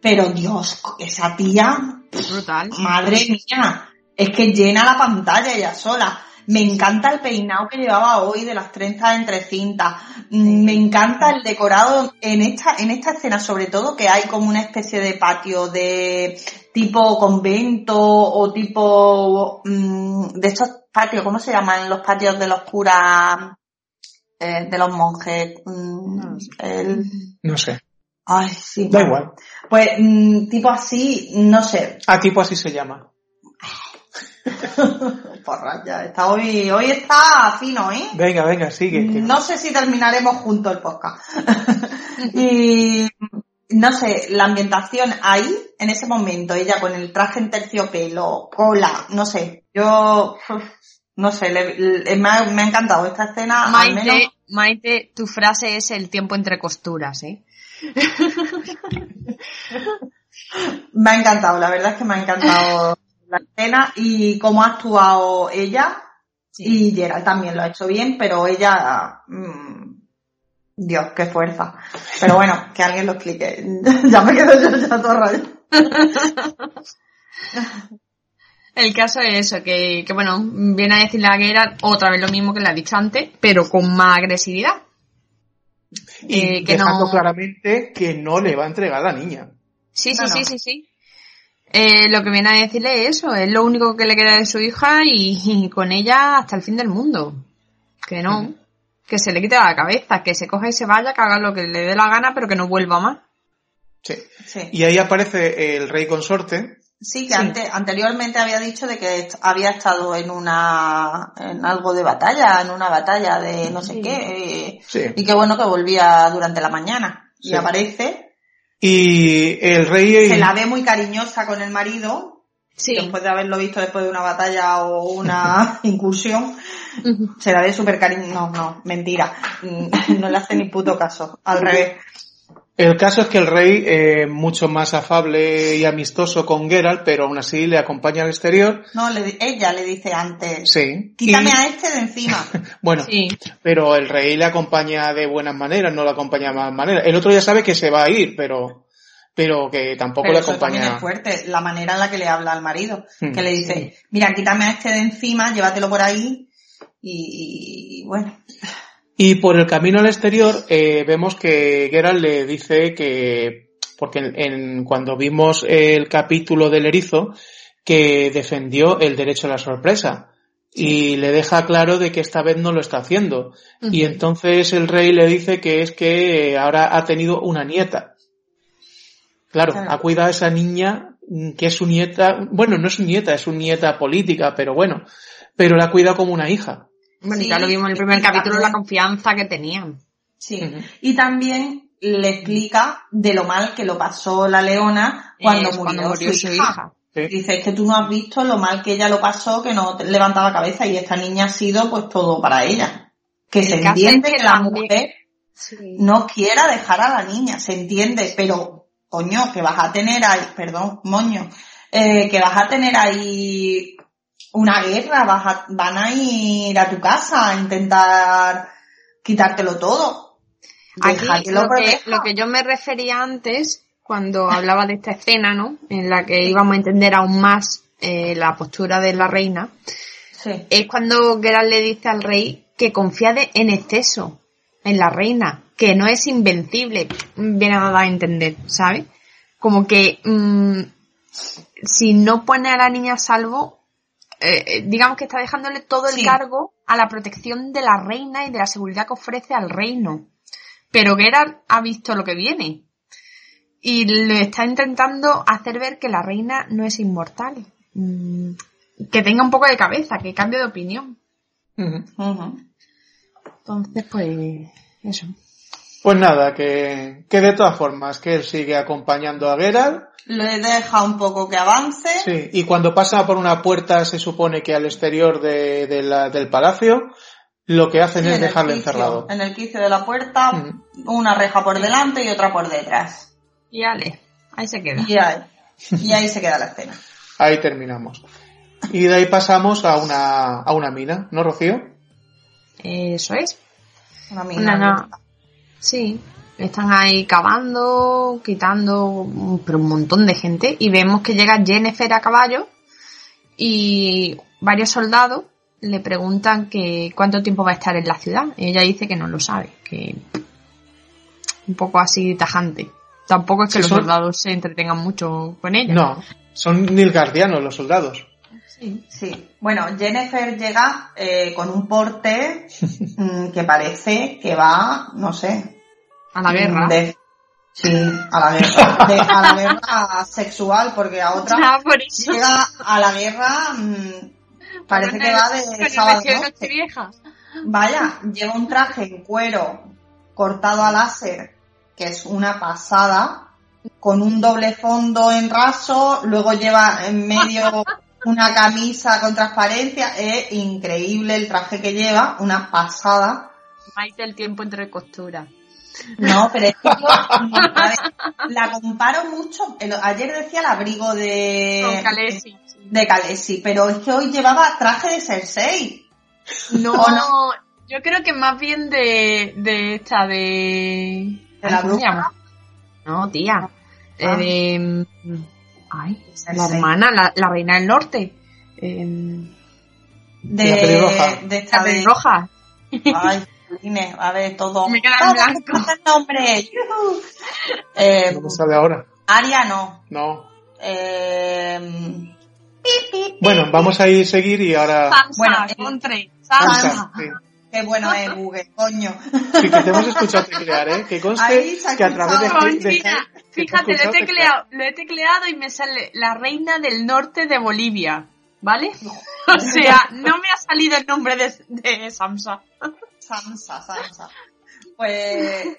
Pero, pero Dios, esa tía, brutal. madre mía, es que llena la pantalla ella sola. Me encanta el peinado que llevaba hoy de las trenzas entre cintas. Mm, Me encanta el decorado en esta, en esta escena, sobre todo que hay como una especie de patio de tipo convento o tipo mm, de estos patios, ¿cómo se llaman los patios de los curas, eh, de los monjes? Mm, sé. el- No sé, ay, sí. da bueno. igual. Pues tipo así, no sé, A tipo así se llama. Porra, ya está hoy, hoy está fino, ¿eh? Venga, venga, sigue. que- No sé si terminaremos juntos el podcast. y no sé, la ambientación ahí, en ese momento, ella con el traje en terciopelo, cola, no sé, yo, no sé, le- le- me, ha, me ha encantado esta escena, al menos, Maite, Maite, tu frase es el tiempo entre costuras, ¿eh? me ha encantado, la verdad es que me ha encantado la escena y cómo ha actuado ella y Gerald también lo ha hecho bien, pero ella, mm, Dios, qué fuerza. Pero bueno, que alguien lo explique. ya me quedo yo ya todo rayo. El caso es eso, que, que bueno, viene a decirle a Geralt otra vez lo mismo que le ha dicho antes, pero con más agresividad. Y Eh, que dejando no- claramente que no le va a entregar a la niña. Sí, sí, No, sí, no. sí, sí. Eh, lo que viene a decirle es eso, es lo único que le queda de su hija y, y con ella hasta el fin del mundo. Que no, que se le quite la cabeza, que se coja y se vaya, que haga lo que le dé la gana, pero que no vuelva más. Sí. Sí. Y ahí aparece el rey consorte. Sí, que Sí. ante- anteriormente había dicho de que est- había estado en una, en algo de batalla, en una batalla de no sé Sí. qué, eh, Sí. y que bueno que volvía durante la mañana. Y Sí. aparece, Y el rey... se la ve muy cariñosa con el marido, Sí. después de haberlo visto después de una batalla o una incursión, se la ve súper cariñosa. No, no, mentira. No le hace ni puto caso. Al revés. El caso es que el rey, eh, mucho más afable y amistoso con Geralt, pero aún así le acompaña al exterior. No, le ella le dice antes, Sí. quítame Y- a este de encima. Bueno, Sí. pero el rey le acompaña de buenas maneras, no le acompaña de malas maneras. El otro ya sabe que se va a ir, pero, pero que tampoco Pero le eso también acompaña. es fuerte, la manera en la que le habla al marido, Hmm. que le dice, mira, quítame a este de encima, llévatelo por ahí, y, y bueno, Y por el camino al exterior eh, vemos que Geralt le dice que, porque en, en- cuando vimos el capítulo del erizo, que defendió el derecho a la sorpresa. Y le deja claro de que esta vez no lo está haciendo. Y entonces el rey le dice que es que ahora ha tenido una nieta. Claro, Claro. ha cuidado a esa niña mm, que es su nieta, bueno, no es su nieta, es su nieta política, pero bueno, pero la cuida como una hija. Bueno, Sí, ya lo vimos en el primer y capítulo, la también- confianza que tenían. sí. Y también le explica de lo mal que lo pasó la leona cuando, Es murió, cuando murió su, hija. Sí. Dice, es que tú no has visto lo mal que ella lo pasó, que no te- levantaba cabeza, y esta niña ha sido pues todo para ella. Que El se es entiende que que la también- mujer no quiera dejar a la niña, se entiende, pero coño, que vas a tener ahí, perdón, moño, eh, que vas a tener ahí una guerra, vas a- van a ir a tu casa a intentar quitártelo todo. Aquí lo que, lo que yo me refería antes, cuando hablaba de esta escena, ¿no? En la que íbamos a entender aún más eh, la postura de la reina, Sí, es cuando Geralt le dice al rey que confía de- en exceso en la reina, que no es invencible, viene a dar a entender, ¿sabes? Como que mm, si no pone a la niña a salvo, eh, eh, digamos que está dejándole todo el Sí. cargo a la protección de la reina y de la seguridad que ofrece al reino. Pero Geralt ha visto lo que viene y le está intentando hacer ver que la reina no es inmortal. Mm, que tenga un poco de cabeza, que cambie de opinión. Entonces, pues, eso. Pues nada, que, que de todas formas, que él sigue acompañando a Geralt. le deja un poco que avance. Sí, y cuando pasa por una puerta, se supone que al exterior de, de la- del palacio, lo que hacen Sí, es en quicio, encerrado. En el quicio de la puerta, Ujú. una reja por delante y otra por detrás. Y ale, ahí se queda. Y ahí, y ahí se queda la escena. Ahí terminamos. Y de ahí pasamos a una, a una mina, ¿no, Rocío? Eso es. Una mina. Sí, están ahí cavando, quitando, mm, pero un montón de gente. Y vemos que llega Jennifer a caballo y varios soldados le preguntan que cuánto tiempo va a estar en la ciudad. Ella dice que no lo sabe, que un poco así tajante. Tampoco es que Sí, los son- soldados se entretengan mucho con ella. No, son nilgardianos los soldados. Sí. Sí. Bueno, Jennifer llega eh, con un porte mm, que parece que va, no sé. A la guerra. de- sí, a la guerra. de- a la guerra sexual, porque a otra Ah, por eso. llega a la guerra, mm, parece que va de sábado noche. Vaya, lleva un traje en cuero cortado a láser, que es una pasada, con un doble fondo en raso, luego lleva en medio una camisa con transparencia, es increíble el traje que lleva, una pasada. Maite el tiempo entre costuras. No, pero es que yo la comparo mucho, ayer decía el abrigo de, Con Khaleesi. de Khaleesi, pero es que hoy llevaba traje de Cersei. No, ¿O no? yo creo que más bien de, de esta, de... ¿De la ¿cómo se bruja? No, tía. Eh, Ah. de... Ay, la hermana, la, la reina del norte. Eh, De, La pelirroja. de esta la de, pelirroja. Ay, Jolines, a ver, todo. Me queda en Todos blanco. el nombre. Eh, sale ahora. Aria no. No. Eh, pi, pi, pi. Bueno, vamos a ir seguir y ahora... Sansa, Bueno, eh, Contre. Sansa, Sansa. sí. Qué bueno es Google, coño. Sí, que te hemos escuchado teclear, ¿eh? Que conste que a través de... de- fíjate, lo he, tecleado, lo he tecleado y me sale la reina del norte de Bolivia, ¿vale? O sea, no me ha salido el nombre de, de Samsa. Sansa, Sansa. Pues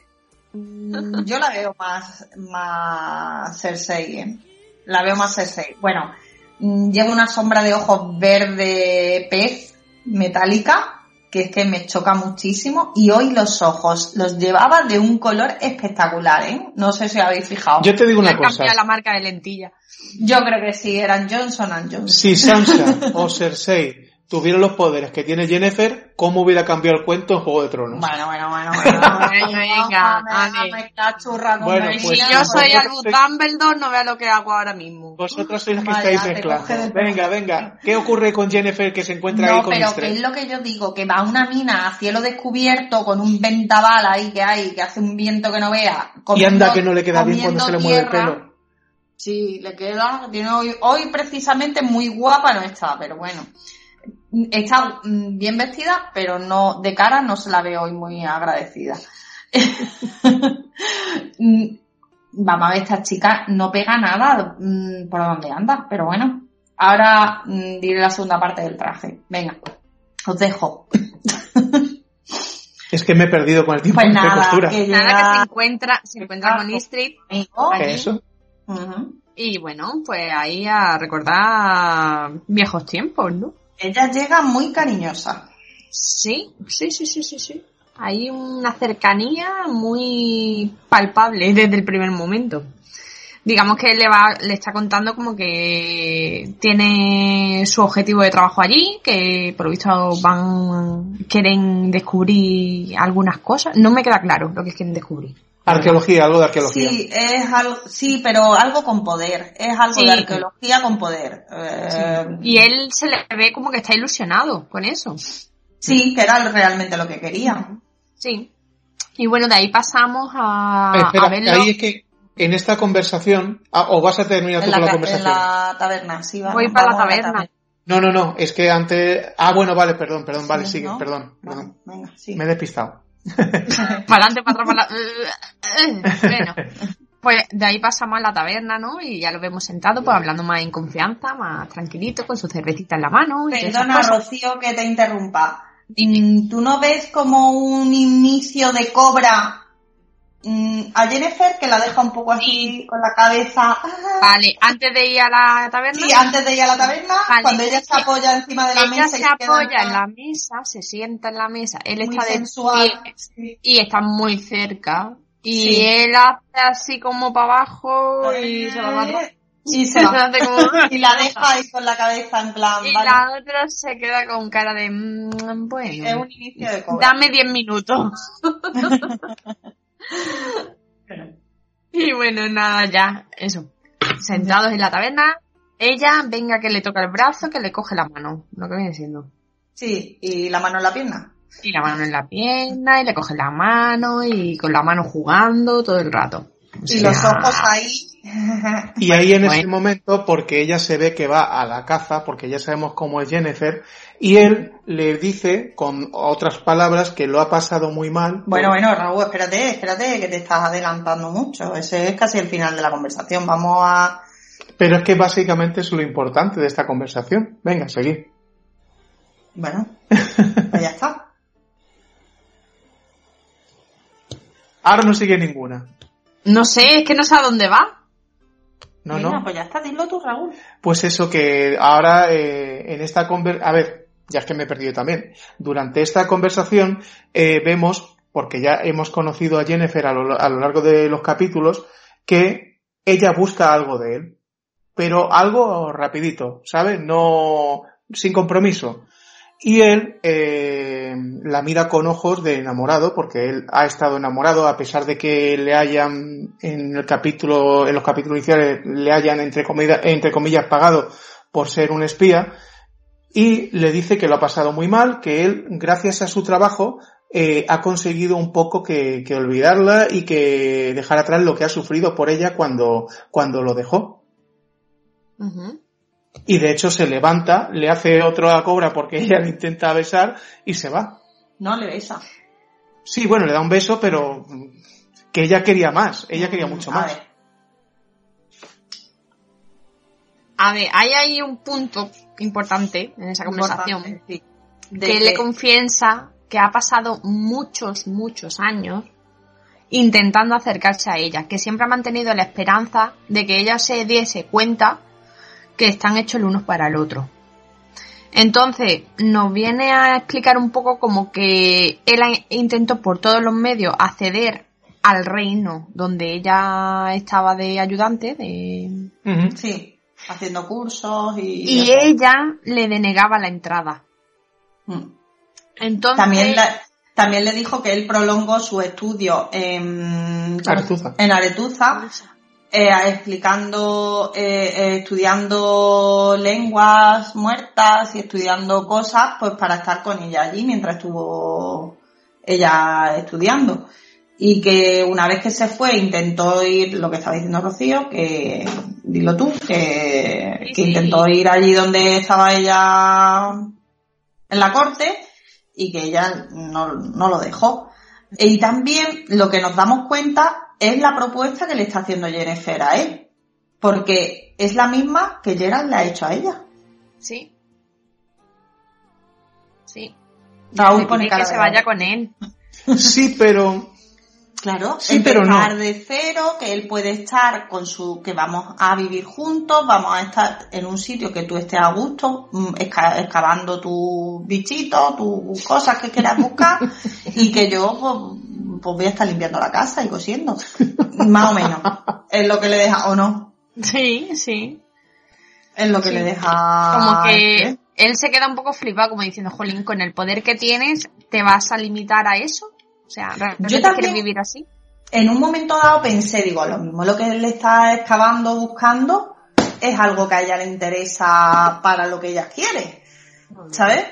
mm, yo la veo más, más Cersei, ¿eh? La veo más Cersei. Bueno, mm, lleva una sombra de ojos verde pez metálica que es que me choca muchísimo y hoy los ojos los llevaba de un color espectacular, ¿eh? No sé si habéis fijado. Yo te digo una cosa. la marca de lentilla. Yo creo que sí, eran Johnson and Johnson. Si Sansa o Cersei tuvieran los poderes que tiene Jennifer, ¿cómo hubiera cambiado el cuento en Juego de Tronos? Bueno, bueno, bueno, bueno. Venga, venga, Vamos a Ale. mezclar churra con Bueno, pues si yo soy Albus Dumbledore, no vea lo que hago ahora mismo. Vosotros sois los que Vaya, estáis del- Venga, venga. ¿Qué ocurre con Jennifer que se encuentra ahí No, con pero Mistress? que es lo que yo digo, que va a una mina a cielo descubierto con un ventaval ahí que hay, que hace un viento que no vea. Y anda que no le queda bien cuando comiendo se le mueve el pelo. Sí, le queda, tiene hoy, hoy precisamente muy guapa no está, pero bueno. Está mm, bien vestida, pero no, de cara no se la veo hoy muy agradecida. Vamos a ver, esta chica no pega nada mm, por donde anda, pero bueno. Ahora mm, diré la segunda parte del traje. Venga, os dejo. Es que me he perdido con el tiempo Pues de nada, costura. que Nada que se encuentra, se encuentra con Istrid amigo. ¿Qué allí. es eso? Y bueno, pues ahí a recordar viejos tiempos, ¿no? Ella llega muy cariñosa. Sí, sí, sí, sí, sí, sí. Hay una cercanía muy palpable desde el primer momento. Digamos que le va, le está contando como que tiene su objetivo de trabajo allí, que por lo visto van, quieren descubrir algunas cosas. No me queda claro lo que quieren descubrir. Arqueología, algo de arqueología. Sí, es algo, sí, pero algo con poder. Es algo Sí. de arqueología con poder. Eh, Y él se le ve como que está ilusionado con eso. sí, que era realmente lo que quería. Sí. Y bueno, de ahí pasamos a, Espera, a verlo. ahí es que en esta conversación, ah, o vas a terminar tú la, con la ca- en conversación. la taberna, sí, vamos, Voy para la taberna. No, no, no, es que antes, ah, bueno, vale, perdón, perdón, vale, Sí, sigue, ¿no? perdón, Vale, perdón. venga, sí. Me he despistado. Para adelante, para atrás, para la... Bueno, pues de ahí pasamos a la taberna, ¿no? Y ya lo vemos sentado, pues hablando más en confianza, más tranquilito, con su cervecita en la mano. Y Perdona. Rocío, que te interrumpa. Mm, ¿Tú no ves como un inicio de cobra a Jennifer que la deja un poco así con la cabeza? Vale, antes de ir a la taberna, Sí, antes de ir a la taberna, Vale. cuando ella se apoya encima de la ella mesa se y queda apoya en la mesa, se sienta en la mesa, él muy está de sensual. pie Sí. y está muy cerca. Y Sí. él hace así como para abajo y se va. Y se va. Y la deja ahí con la cabeza en plan, Y vale, la otra se queda con cara de, mm, bueno, es un inicio de cobra. dame 10 minutos. y bueno, nada, ya, eso. Sentados en la taberna, ella, venga que le toca el brazo, que le coge la mano, lo que viene siendo. Sí, y la mano en la pierna. Y la mano en la pierna, y le coge la mano, y con la mano jugando todo el rato. O Y los ojos ahí. Y ahí en ese momento, porque ella se ve que va a la caza, porque ya sabemos cómo es Jennifer, y él le dice, con otras palabras, que lo ha pasado muy mal. Bueno, bueno, Raúl, espérate, espérate, que te estás adelantando mucho. Ese es casi el final de la conversación. Vamos a... Pero es que básicamente es lo importante de esta conversación. Venga, seguid. Bueno, pues ya está. Ahora no sigue ninguna. No sé, es que no sé a dónde va. No, Venga, no. pues ya está, dilo tú, Raúl. Pues eso que ahora eh, en esta conversación, a ver, ya es que me he perdido también. Durante esta conversación eh, vemos, porque ya hemos conocido a Jennifer a lo, a lo largo de los capítulos, que ella busca algo de él, pero algo rapidito, ¿sabes? No sin compromiso. Y él eh, la mira con ojos de enamorado, porque él ha estado enamorado, a pesar de que le hayan, en el capítulo, en los capítulos iniciales, le hayan entre comillas, entre comillas pagado por ser un espía, y le dice que lo ha pasado muy mal, que él, gracias a su trabajo, eh, ha conseguido un poco que, que, olvidarla y que dejar atrás lo que ha sufrido por ella cuando, cuando lo dejó. Y de hecho se levanta, le hace otra cobra porque ella le intenta besar y se va. No le besa. Sí, bueno, le da un beso, pero que ella quería más, ella quería mucho A más. ver, A ver, hay ahí un punto importante en esa conversación. importante, sí. De que él le confiesa que ha pasado muchos, muchos años intentando acercarse a ella, que siempre ha mantenido la esperanza de que ella se diese cuenta que están hechos el uno para el otro. Entonces, nos viene a explicar un poco como que él intentó por todos los medios acceder al reino donde ella estaba de ayudante, de... Sí, haciendo cursos y... y ella le denegaba la entrada. Mm. Entonces, También, la- también le dijo que él prolongó su estudio en, Aretuza. en Aretuza, eh, explicando, eh, eh, estudiando lenguas muertas y estudiando cosas, pues para estar con ella allí mientras estuvo ella estudiando. Y que una vez que se fue intentó ir, lo que estaba diciendo Rocío, que, dilo tú, que, Sí, que sí. intentó ir allí donde estaba ella en la corte y que ella no, no lo dejó. Y también lo que nos damos cuenta es la propuesta que le está haciendo Jennifer a él. Porque es la misma que Gerald le ha hecho a ella. Sí. Sí. Raúl Le pone que de se vaya con él. Sí, pero Claro, Sí, pero no. empezar de cero, que él puede estar con su, que vamos a vivir juntos, vamos a estar en un sitio que tú estés a gusto, mm, excavando tus bichitos, tus cosas que quieras buscar, y que yo pues, pues voy a estar limpiando la casa y cosiendo. Más o menos. Es lo que le deja, o no, Sí, sí. es lo que Sí. le deja. Como que ¿eh? él se queda un poco flipado, como diciendo, Jolín, con el poder que tienes, ¿te vas a limitar a eso? O sea, ¿realmente Yo también- quieres vivir así? en un momento dado pensé, digo, lo mismo lo que él está excavando, buscando, es algo que a ella le interesa para lo que ella quiere, ¿sabes?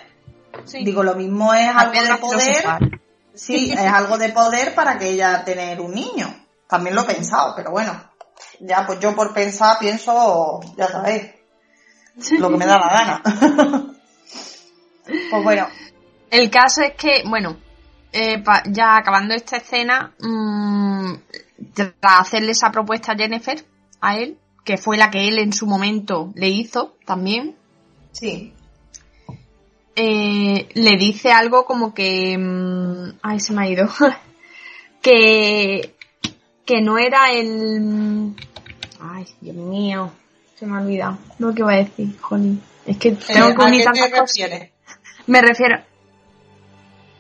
Sí. Digo, lo mismo es algo de poder, filosofal. Sí, es algo de poder para que ella tener un niño. También lo he pensado, pero bueno, ya pues yo por pensar pienso, ya sabéis, lo que me da la gana. pues bueno, El caso es que, bueno, eh, pa- ya acabando esta escena, mmm, tras hacerle esa propuesta a Jennifer, a él, que fue la que él en su momento le hizo también, sí, eh, le dice algo como que... mm, ay, se me ha ido. que, que no era el... Ay, Dios mío, se me ha olvidado. Lo que iba a decir, jolín. Es que tengo que ¿a unir tantas cosas. Me refiero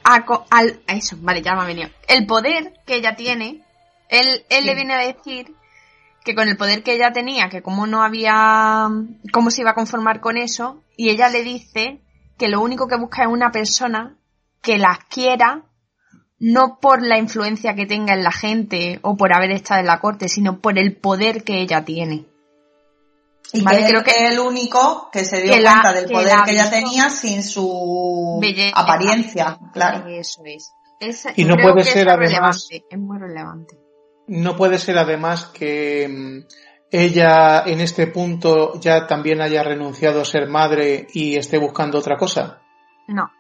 a, co- al, a eso, vale, ya me ha venido. El poder que ella tiene, él, él le viene a decir que con el poder que ella tenía, que como no había, cómo se iba a conformar con eso, y ella le dice que lo único que busca es una persona que la quiera, no por la influencia que tenga en la gente o por haber estado en la corte, sino por el poder que ella tiene. Y Vale, que creo que- es el único que se dio que la- cuenta del que poder que ella tenía sin su Belleza. apariencia, claro. Eso es. Y no creo puede que ser, además- relevante, es muy relevante. no puede ser además que mm, ella en este punto ya también haya renunciado a ser madre y esté buscando otra cosa. No.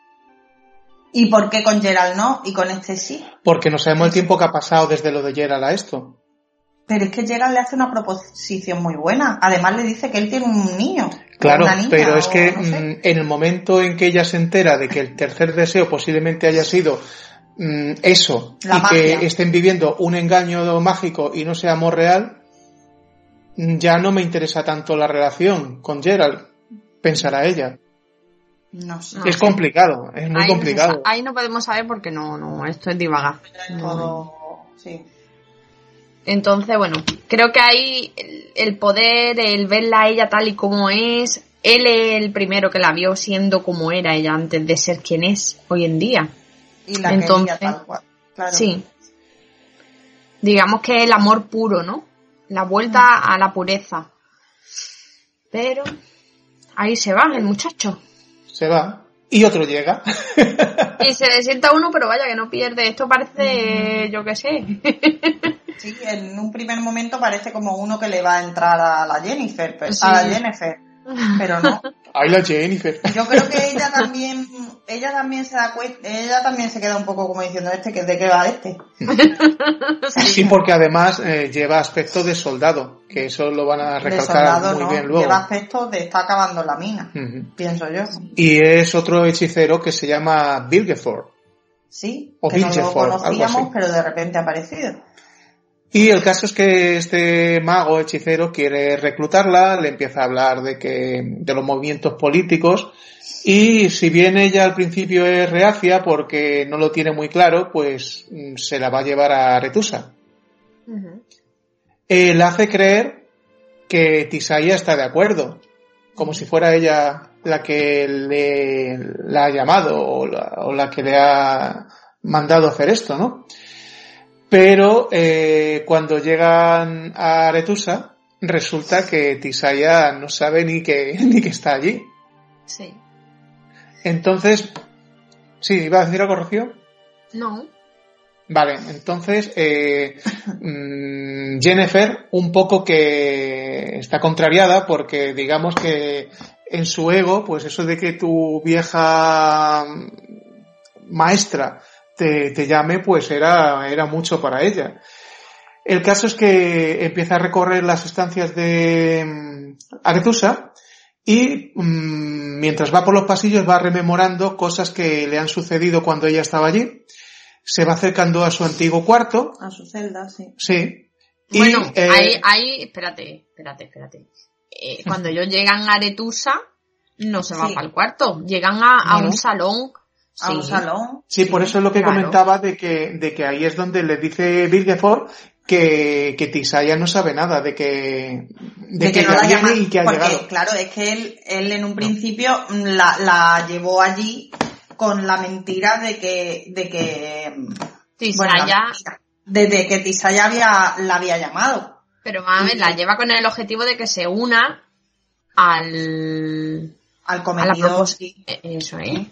¿Y por qué con Gerald no y con este sí? Porque no sabemos el tiempo que ha pasado desde lo de Gerald a esto. Pero es que Gerald le hace una proposición muy buena. Además le dice que él tiene un niño. Claro, una niña, pero es que no sé. mm, en el momento en que ella se entera de que el tercer deseo posiblemente haya sido mm, eso La y magia. que estén viviendo un engaño mágico y no sea amor real, ya no me interesa tanto la relación con Gerald, pensará ella. No sé. No es complicado, es muy ahí, complicado. ahí no podemos saber porque no, no, esto es divagar. Todo... Sí. Entonces, bueno, creo que ahí el, el poder, el verla a ella tal y como es, él es el primero que la vio siendo como era ella antes de ser quien es hoy en día. Y la Entonces, quería tal cual. Claro. Sí. Digamos que el amor puro, ¿no? La vuelta a la pureza. Pero ahí se va el muchacho. se va. Y otro llega. y se le sienta uno, pero vaya que no pierde. Esto parece, yo qué sé. sí, en un primer momento parece como uno que le va a entrar a la Jennifer, a la Jennifer pero no. Ay, la Jennifer. Yo creo que ella también, ella también se da cuenta, ella también se queda un poco como diciendo este, que de qué va este. sí, porque además eh, lleva aspecto de soldado, que eso lo van a recalcar muy bien luego. Lleva aspecto de está acabando la mina, pienso yo. Y es otro hechicero que se llama Bilgeford. Sí, o que no lo conocíamos, pero de repente ha aparecido. Y el caso es que este mago hechicero quiere reclutarla, le empieza a hablar de que, de los movimientos políticos, y si bien ella al principio es reacia porque no lo tiene muy claro, pues mm, se la va a llevar a Retusa. Él hace creer que Tisaya está de acuerdo, como si fuera ella la que le la ha llamado o la, o la que le ha mandado hacer esto, ¿no? Pero eh, cuando llegan a Aretusa, resulta que Tisaya no sabe ni que, ni que está allí. Sí. Entonces, sí, ¿iba a decir algo, Rocío? No. Vale, entonces eh, mm, Jennifer un poco que está contrariada porque digamos que en su ego, pues eso de que tu vieja maestra te, llame, pues era, era mucho para ella. El caso es que empieza a recorrer las estancias de mm, Aretusa y mm, mientras va por los pasillos va rememorando cosas que le han sucedido cuando ella estaba allí. Se va acercando a su antiguo cuarto. A su celda, sí. Sí. Bueno, y, eh, ahí, ahí, espérate, espérate, espérate. Eh, cuando ellos llegan a Aretusa, no se van para el cuarto, llegan a, un salón a un salón. Sí, por eso es lo que comentaba de que, de que ahí es donde le dice Birgeford que, que Tisaya no sabe nada, de que, de, que, no la llama, y que ha porque, Claro, es que él, él en un principio la, la llevó allí con la mentira de que, de que, Tisaya, desde que Tisaya había, la había llamado. Pero mames, la lleva con el objetivo de que se una al, al cometido. E, eso, ¿eh?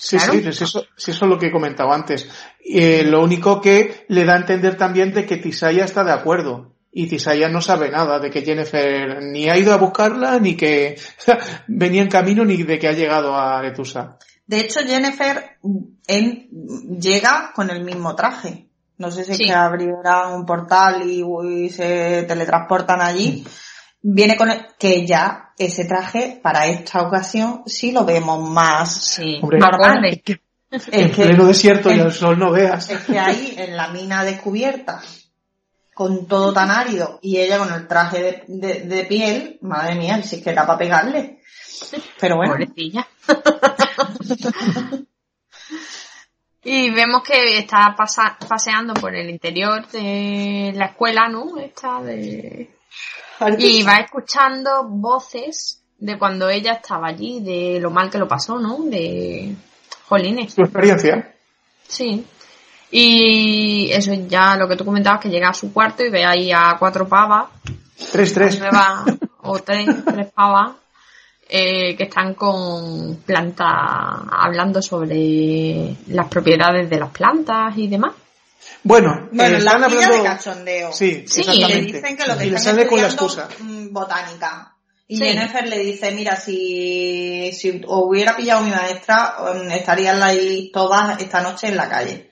Sí, sí, eso, eso es lo que he comentado antes. Eh, lo único que le da a entender también de que Tisaya está de acuerdo. Y Tisaya no sabe nada de que Jennifer ni ha ido a buscarla, ni que venía en camino, ni de que ha llegado a Letusa. De hecho, Jennifer llega con el mismo traje. No sé si es que abrirán un portal y, se teletransportan allí. Viene con el, que ya ese traje para esta ocasión sí lo vemos más sí, normal. Es que, en pleno desierto y el sol no veas. Es que ahí en la mina descubierta, con todo tan árido, y ella con el traje de, piel, madre mía, si es que era para pegarle. Pero bueno. Pobrecilla. y vemos que está paseando por el interior de la escuela, ¿no? Esta de y va escuchando voces de cuando ella estaba allí, de lo mal que lo pasó, ¿no? De Jolines. Su experiencia. Sí. Y eso ya lo que tú comentabas, que llega a su cuarto y ve ahí a cuatro pavas. Tres, tres. o tres, tres pavas. Eh, que están con plantas, hablando sobre las propiedades de las plantas y demás. Bueno, bueno eh, están hablando de cachondeo. Sí, sí y le dicen que lo que están sale con la excusa. Mm, botánica. Y Jennifer le dice, mira, si, si hubiera pillado mi maestra, mm, estarían ahí todas esta noche en la calle.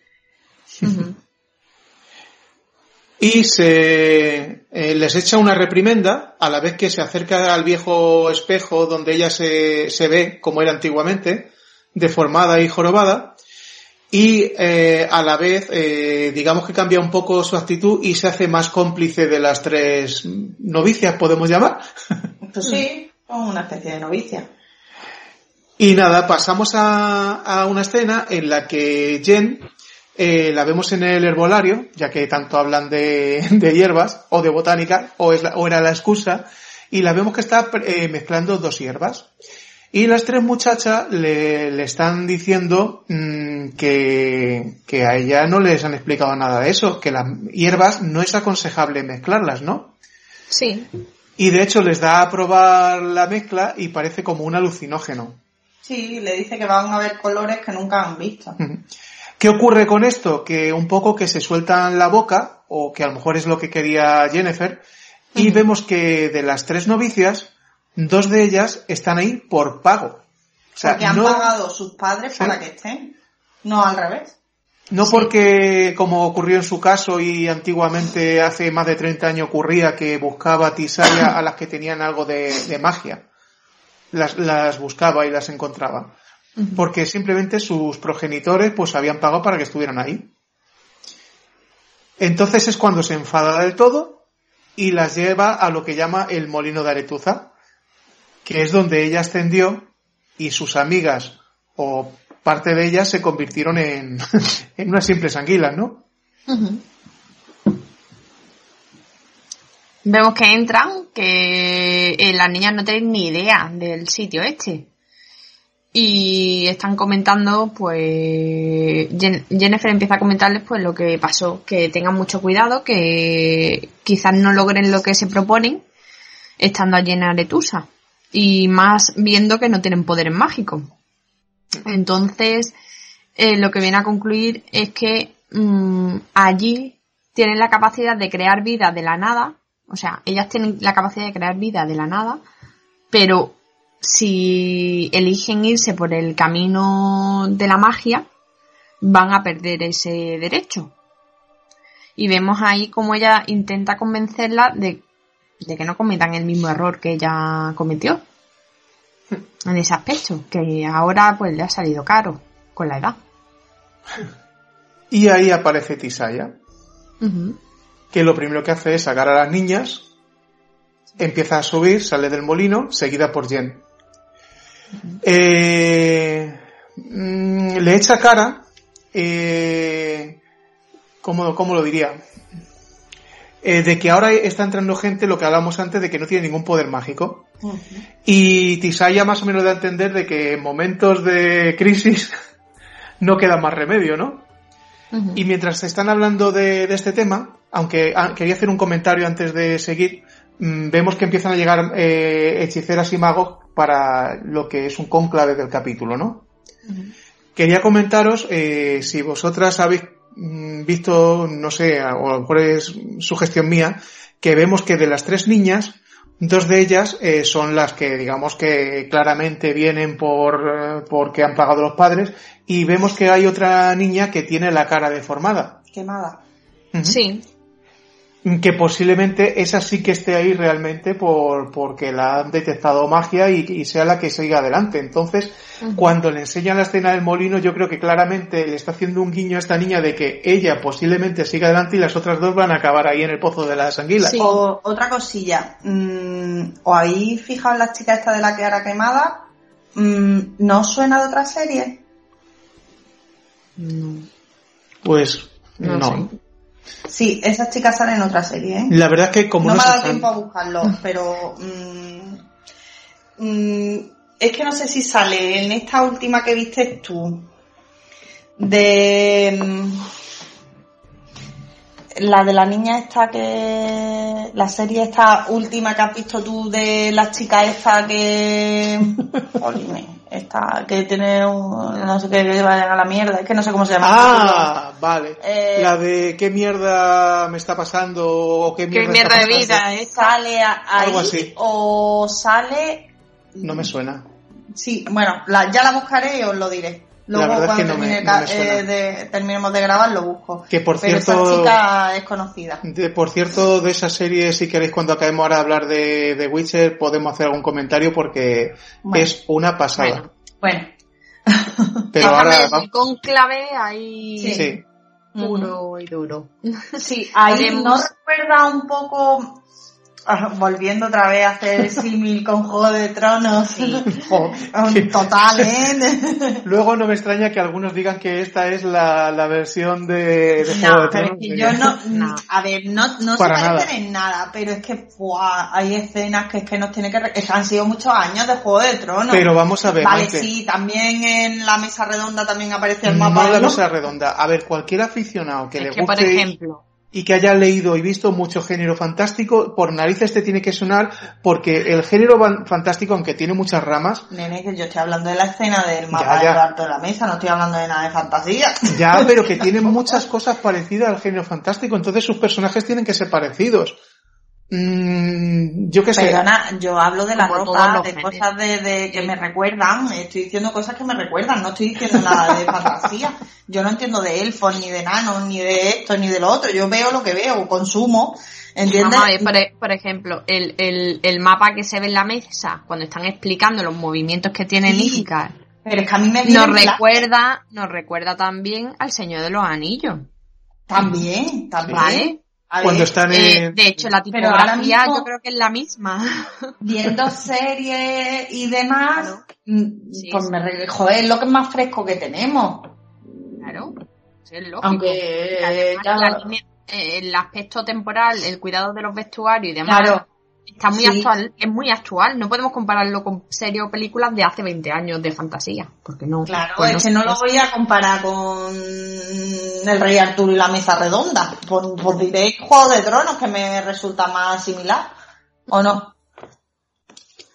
y se eh, les echa una reprimenda a la vez que se acerca al viejo espejo donde ella se, se ve como era antiguamente, deformada y jorobada, y eh, a la vez eh, digamos que cambia un poco su actitud y se hace más cómplice de las tres novicias, podemos llamar. Pues sí, una especie de novicia. Y nada, pasamos a, a una escena en la que Jen eh, la vemos en el herbolario, ya que tanto hablan de, de hierbas o de botánica, o, es o era la excusa, y la vemos que está eh, mezclando dos hierbas. Y las tres muchachas le, le están diciendo mm, que, que a ella no les han explicado nada de eso, que las hierbas no es aconsejable mezclarlas, ¿no? Sí. Y de hecho les da a probar la mezcla y parece como un alucinógeno. Sí, le dice que van a ver colores que nunca han visto. ¿Qué ocurre con esto? Que un poco que se sueltan la boca, o que a lo mejor es lo que quería Jennifer, y vemos que de las tres novicias, dos de ellas están ahí por pago. O sea, Porque han pagado sus padres para que estén, no al revés. No porque, como ocurrió en su caso y antiguamente hace más de 30 años ocurría que buscaba tisaya a las que tenían algo de, magia. Las, las, buscaba y las encontraba. Porque simplemente sus progenitores pues habían pagado para que estuvieran ahí. Entonces es cuando se enfada del todo y las lleva a lo que llama el molino de Aretuza, que es donde ella ascendió y sus amigas o parte de ellas se convirtieron en, en unas simples anguilas, ¿no? Vemos que entran, que eh, las niñas no tienen ni idea del sitio este. Y están comentando, pues, Jennifer empieza a comentarles pues lo que pasó, que tengan mucho cuidado, que quizás no logren lo que se proponen estando allí en Aretusa. Y más viendo que no tienen poderes mágicos. Entonces, eh, lo que viene a concluir es que mm, allí tienen la capacidad de crear vida de la nada, o sea, ellas tienen la capacidad de crear vida de la nada, pero si eligen irse por el camino de la magia, van a perder ese derecho. Y vemos ahí como ella intenta convencerla de, de que no cometan el mismo error que ella cometió en ese aspecto, que ahora pues le ha salido caro con la edad. Y ahí aparece Tisaya, que lo primero que hace es sacar a las niñas, empieza a subir, sale del molino, seguida por Jen. Eh, mm, le echa cara, eh, ¿cómo, ¿cómo, lo diría? Eh, de que ahora está entrando gente, lo que hablamos antes, de que no tiene ningún poder mágico. Y Tisaya más o menos da a entender de que en momentos de crisis no queda más remedio, ¿no? Y mientras están hablando de, este tema, aunque ah, quería hacer un comentario antes de seguir, mm, vemos que empiezan a llegar eh, hechiceras y magos para lo que es un conclave del capítulo, ¿no? Quería comentaros eh, si vosotras habéis visto, no sé, o a lo mejor es sugestión mía, que vemos que de las tres niñas, Dos de ellas eh, son las que, digamos que claramente vienen por eh, porque han pagado los padres y vemos que hay otra niña que tiene la cara deformada. Quemada. Sí que posiblemente esa sí que esté ahí realmente por porque la han detectado magia y, sea la que siga adelante. Entonces, cuando le enseñan la escena del molino, yo creo que claramente le está haciendo un guiño a esta niña de que ella posiblemente siga adelante y las otras dos van a acabar ahí en el pozo de las anguilas. O, otra cosilla, mm, o ahí fijaos la chica esta de la que era quemada, mm, ¿no suena de otra serie? Pues no. Sí, esa chica sale en otra serie, ¿eh? La verdad es que como no, me ha dado tiempo a buscarlo, pero mm, mm, es que no sé si sale en esta última que viste tú de mm, la de la niña esta que la serie esta última que has visto tú de la chica esta que esta que tiene un, no sé qué, que vayan a la mierda, es que no sé cómo se llama. Ah, vale. Eh, la de qué mierda me está pasando o qué mierda, ¿Qué mierda de vida, ¿eh? Sale ahí Algo así. o sale... No me suena. Sí, bueno, la, ya la buscaré y os lo diré. Luego cuando eh, terminemos de grabar lo busco. Que por Pero cierto, chica es conocida. De, por cierto, de esa serie, si queréis cuando acabemos ahora de hablar de, de Witcher, podemos hacer algún comentario porque es una pasada. Bueno. Pero ahora con clave ahí sí. puro y duro. Sí, ahí no recuerda un poco volviendo otra vez a hacer el símil con Juego de Tronos. Sí. total, ¿eh? Luego no me extraña que algunos digan que esta es la, la versión de, Juego de Tronos. yo no, a ver, no, no se parecen en nada, pero es que hay escenas que es que nos tiene que... Es han sido muchos años de Juego de Tronos. Pero vamos a ver. Vale, sí, también en la mesa redonda también aparece el mapa. No la mesa redonda. A ver, cualquier aficionado que le guste... por ejemplo y que haya leído y visto mucho género fantástico, por narices te tiene que sonar porque el género fantástico, aunque tiene muchas ramas... Nene, que yo estoy hablando de la escena del mapa de alto de la mesa, no estoy hablando de nada de fantasía. Ya, pero que tiene muchas cosas parecidas al género fantástico, entonces sus personajes tienen que ser parecidos. Mm, yo qué sé. Perdona, yo hablo de la ropa, de cosas de, que me recuerdan, estoy diciendo cosas que me recuerdan, no estoy diciendo nada de fantasía. Yo no entiendo de elfos, ni de enanos, ni de esto, ni de lo otro. Yo veo lo que veo, consumo. ¿Entiendes? E, por, ejemplo, el, el, mapa que se ve en la mesa, cuando están explicando los movimientos que tiene sí, Pero es que a mí me nos recuerda, nos recuerda también al Señor de los Anillos. También, también. Cuando están eh, en... de hecho, la tipografía yo creo que es la misma. Viendo series y demás, mm, pues me joder, es lo que es más fresco que tenemos. Claro, es lógico. Aunque el aspecto temporal, el cuidado de los vestuarios y demás, claro. Está muy actual, es muy actual. No podemos compararlo con series o películas de hace 20 años de fantasía, porque no. Claro, pues es que no lo voy a comparar con el Rey Arturo y la Mesa Redonda. Por, por diré Juego de Tronos que me resulta más similar, ¿o no?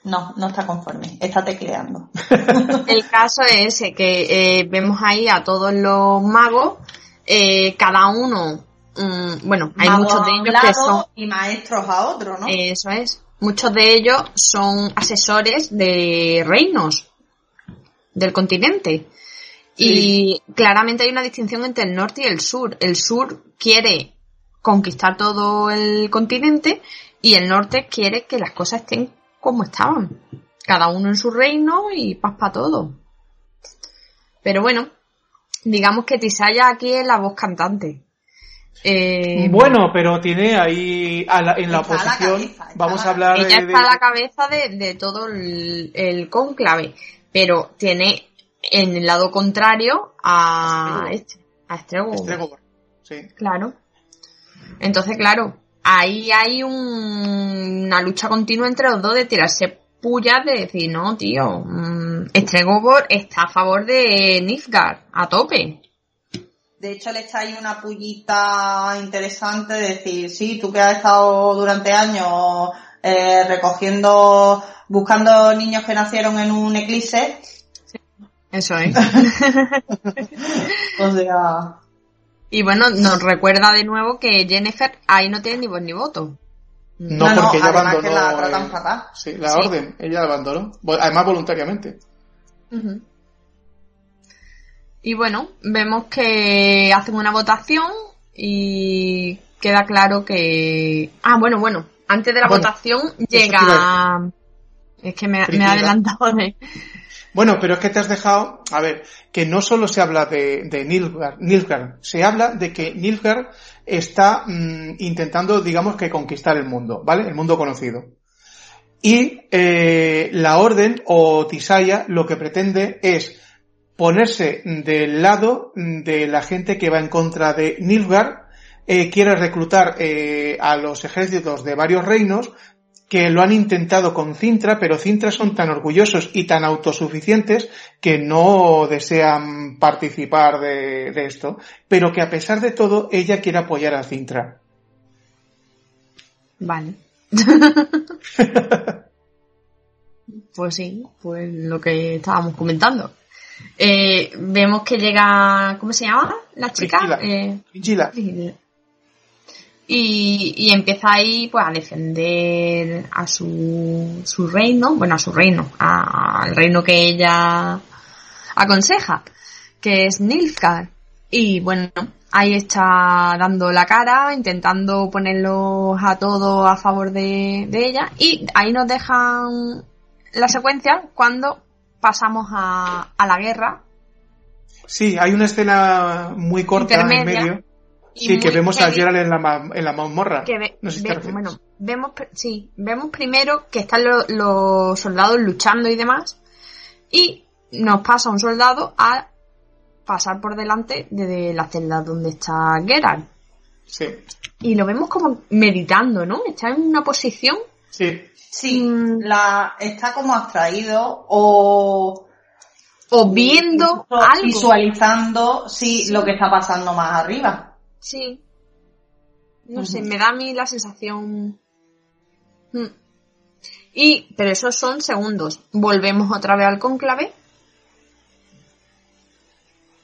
No, no está conforme, está tecleando. El caso es ese, que eh, vemos ahí a todos los magos, eh, cada uno, mm, bueno, hay muchos de ellos que son... Y maestros a otro, ¿no? Eso es. Muchos de ellos son asesores de reinos del continente. Y claramente hay una distinción entre el norte y el sur. El sur quiere conquistar todo el continente y el norte quiere que las cosas estén como estaban. Cada uno en su reino y paz para todo. Pero bueno, digamos que Tisaya aquí es la voz cantante. Eh, bueno, pero tiene ahí en la oposición, vamos a hablar ella está a la cabeza de, todo el, el, conclave, pero tiene en el lado contrario a este, a Estrego. Sí. Claro. Entonces, claro, ahí hay una lucha continua entre los dos de tirarse pullas de decir, no, tío, mmm, Estregobor está a favor de Nilfgaard, a tope. De hecho, le está ahí una pullita interesante de decir, sí, tú que has estado durante años eh, recogiendo, buscando niños que nacieron en un eclipse. Eso es. o sea, y bueno, nos recuerda de nuevo que Jennifer ahí no tiene ni voz ni voto. No, porque ella abandonó. la sí, la orden, ella la abandonó. Además, voluntariamente. Y bueno, vemos que hacen una votación y queda claro que. Ah, bueno, bueno. Antes de la votación llega. Es que me, me ha adelantado de. Bueno, pero es que te has dejado, a ver, que no solo se habla de, de Nilfgaard, se habla de que Nilfgaard está mm, intentando, digamos que conquistar el mundo, ¿vale? El mundo conocido. Y eh, la orden o Tisaya lo que pretende es ponerse del lado de la gente que va en contra de Nilfgaard, eh, quiere reclutar eh, a los ejércitos de varios reinos que lo han intentado con Cintra, pero Cintra son tan orgullosos y tan autosuficientes que no desean participar de, esto, pero que a pesar de todo ella quiere apoyar a Cintra. Vale. pues sí, pues lo que estábamos comentando. Eh, vemos que llega, ¿cómo se llama la chica? Eh, y, empieza ahí pues a defender a su, su reino, bueno a su reino, al reino que ella aconseja, que es Nilfgaard. Y bueno, ahí está dando la cara, intentando ponerlos a todos a favor de, ella. Y ahí nos dejan la secuencia cuando pasamos a, a la guerra. Sí, hay una escena muy corta en medio sí, que vemos a Gerald en la, en la mazmorra. bueno, vemos, sí, vemos primero que están los, soldados luchando y demás, y nos pasa un soldado a pasar por delante de la celda donde está Geralt. Sí. Y lo vemos como meditando, ¿no? Está en una posición. Sí. Sí, la, está como abstraído o o viendo algo. Visualizando, sí, lo que está pasando más arriba. Sí. No sé, me da a mí la sensación... Mm. Y, pero esos son segundos. Volvemos otra vez al conclave.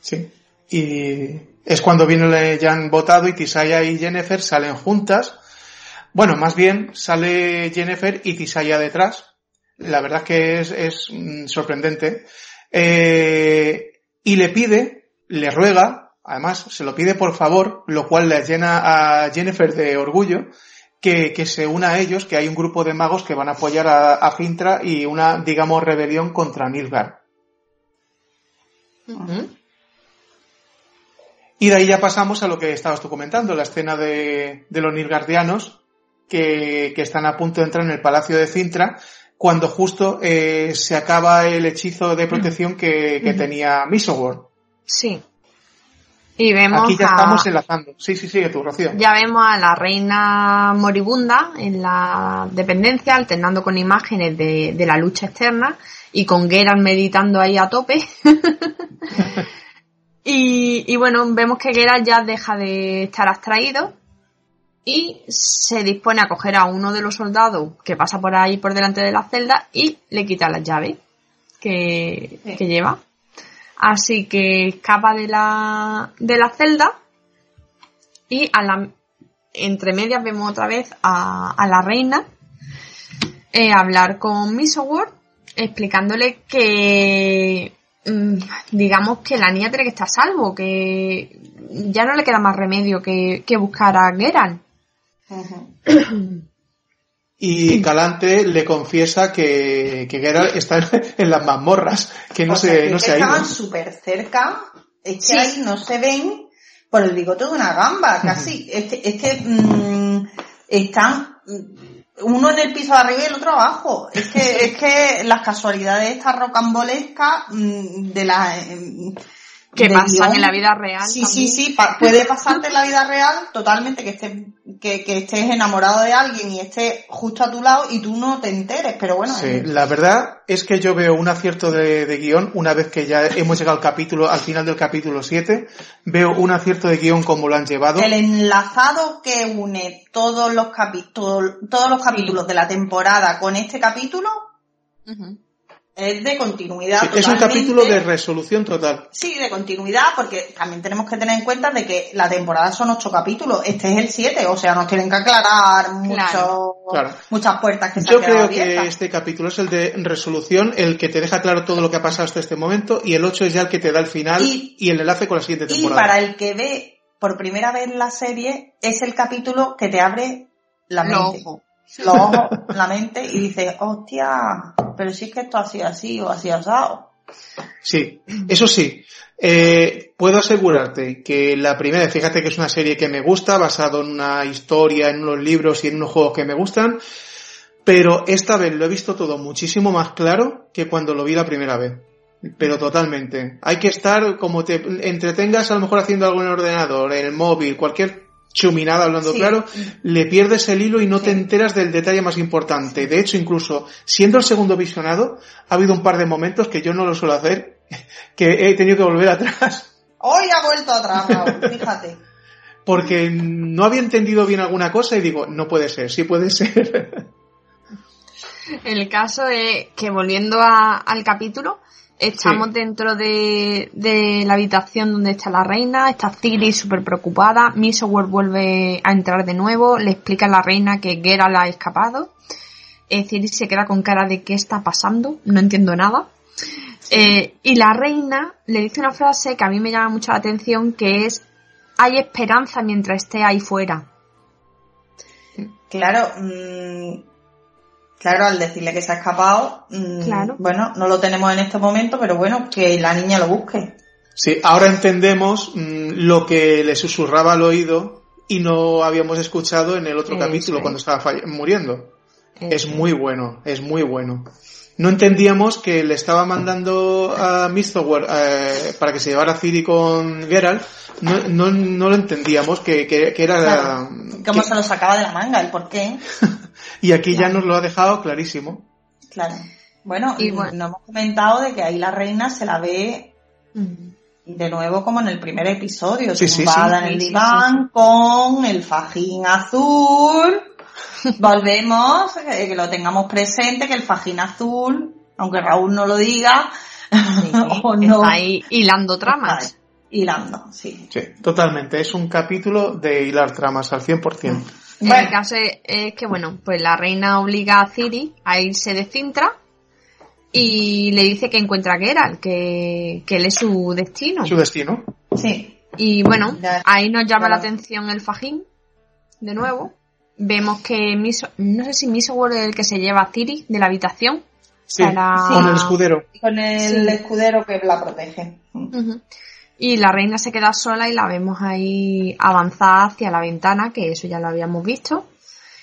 Sí. Y es cuando viene ya han votado y Tisaya y Jennifer salen juntas. Bueno, más bien sale Jennifer y Tisaya detrás. La verdad es que es, es mm, sorprendente. Eh, y le pide, le ruega, además se lo pide por favor, lo cual le llena a Jennifer de orgullo, que, que se una a ellos, que hay un grupo de magos que van a apoyar a, a Fintra y una, digamos, rebelión contra Nilgar. Y de ahí ya pasamos a lo que estabas tú comentando, la escena de, de los Nilgardianos, que, que, están a punto de entrar en el palacio de Cintra, cuando justo eh, se acaba el hechizo de protección que, que tenía Misowar. Sí. Y vemos Aquí ya a- estamos enlazando. Sí, sí, sigue tu Rocío. Ya vemos a la reina moribunda en la dependencia, alternando con imágenes de, de la lucha externa y con Geralt meditando ahí a tope. y, y bueno, vemos que Geralt ya deja de estar abstraído y se dispone a coger a uno de los soldados que pasa por ahí por delante de la celda y le quita las llaves que, Sí. que lleva. Así que escapa de la, de la celda y a la, entre medias vemos otra vez a, a la reina eh, hablar con Misowar explicándole que mm, digamos que la niña tiene que estar a salvo, que ya no le queda más remedio que, que buscar a Geralt. Y Calante le confiesa que, que Geralt está en, las mazmorras, que no O sea, se, que no se ha estaban súper cerca, es que Sí. ahí no se ven por el bigote de una gamba, casi. Es que, es que mm, están mm, uno en el piso de arriba y el otro abajo. Es que, es que las casualidades estas rocambolescas mm, de la mm, Que pasan en la vida real. Sí, también. sí, sí, pa- puede pasarte en la vida real totalmente que estés, que, que estés enamorado de alguien y esté justo a tu lado y tú no te enteres, pero bueno, Sí, eh, la verdad es que yo veo un acierto de, de guion una vez que ya hemos llegado al capítulo, al final del capítulo 7, veo un acierto de guion como lo han llevado. el enlazado que une todos los capítulos, todos los capítulos de la temporada con este capítulo. Es de continuidad. Sí, es un capítulo de resolución total. Sí, de continuidad, porque también tenemos que tener en cuenta de que la temporada son ocho capítulos, este es el siete, o sea, nos tienen que aclarar mucho, Claro. muchas puertas que se Yo han creo que este capítulo es el de resolución, el que te deja claro todo lo que ha pasado hasta este momento, y el 8 es ya el que te da el final Y- y, el enlace con la siguiente Y temporada. para el que ve por primera vez la serie, es el capítulo que te abre la mente. Los ojos, la mente, y dices, hostia, pero es que esto así así o así asado. Sí, eso sí. Eh, puedo asegurarte que la primera, fíjate que es una serie que me gusta, basado en una historia, en unos libros y en unos juegos que me gustan, pero esta vez lo he visto todo muchísimo más claro que cuando lo vi la primera vez. Pero totalmente. Hay que estar como te entretengas a lo mejor haciendo algo en el ordenador, en el móvil, cualquier chuminada hablando Sí. claro, le pierdes el hilo y no te enteras del detalle más importante. De hecho, incluso siendo el segundo visionado, ha habido un par de momentos que yo no lo suelo hacer, que he tenido que volver atrás Hoy ha vuelto atrás, Raúl, fíjate. porque no había entendido bien alguna cosa y digo, no puede ser, sí puede ser. El caso es que volviendo a- al capítulo, estamos Sí. dentro de, de la habitación donde está la reina, está Ciri súper preocupada, Misowar vuelve a entrar de nuevo, le explica a la reina que Geralt ha escapado, eh, Ciri se queda con cara de qué está pasando, no entiendo nada. Eh, y la reina le dice una frase que a mí me llama mucho la atención, que es hay esperanza mientras esté ahí fuera. Claro, mm, claro, al decirle que se ha escapado, mm, Claro. bueno, no lo tenemos en este momento, pero bueno, que la niña lo busque. Sí, ahora entendemos mm, lo que le susurraba al oído y no habíamos escuchado en el otro Eso capítulo es. cuando estaba muriendo. Es muy bueno, es muy bueno. No entendíamos que le estaba mandando a Mistowar eh, para que se llevara a Ciri con Geralt. No, no, no lo entendíamos, que, que, que era... Claro. ¿Cómo que- se lo sacaba de la manga? ¿El por qué? y aquí ya nos lo ha dejado clarísimo. Claro. Bueno, Y bueno. nos hemos comentado de que ahí la reina se la ve mm. de nuevo como en el primer episodio, Sí, sí, tumbada sí. en el Sí, sí, diván con el fajín azul. Volvemos, eh, que lo tengamos presente, que el fajín azul, aunque Raúl no lo diga, Sí, o no, Está ahí hilando tramas. está hilando, sí. Sí, totalmente. Es un capítulo de hilar tramas al 100%. El Bueno. caso es, es que, bueno, pues la reina obliga a Ciri a irse de Cintra y le dice que encuentra a Geralt, que, que él es su destino. Su destino. Sí. Y bueno, ahí nos llama la atención el fajín, de nuevo. Vemos que Miso, no sé si Misowar es el que se lleva a Ciri de la habitación. Sí, Para- con el escudero. Con el Sí. escudero que la protege. Y la reina se queda sola y la vemos ahí avanzar hacia la ventana, que eso ya lo habíamos visto.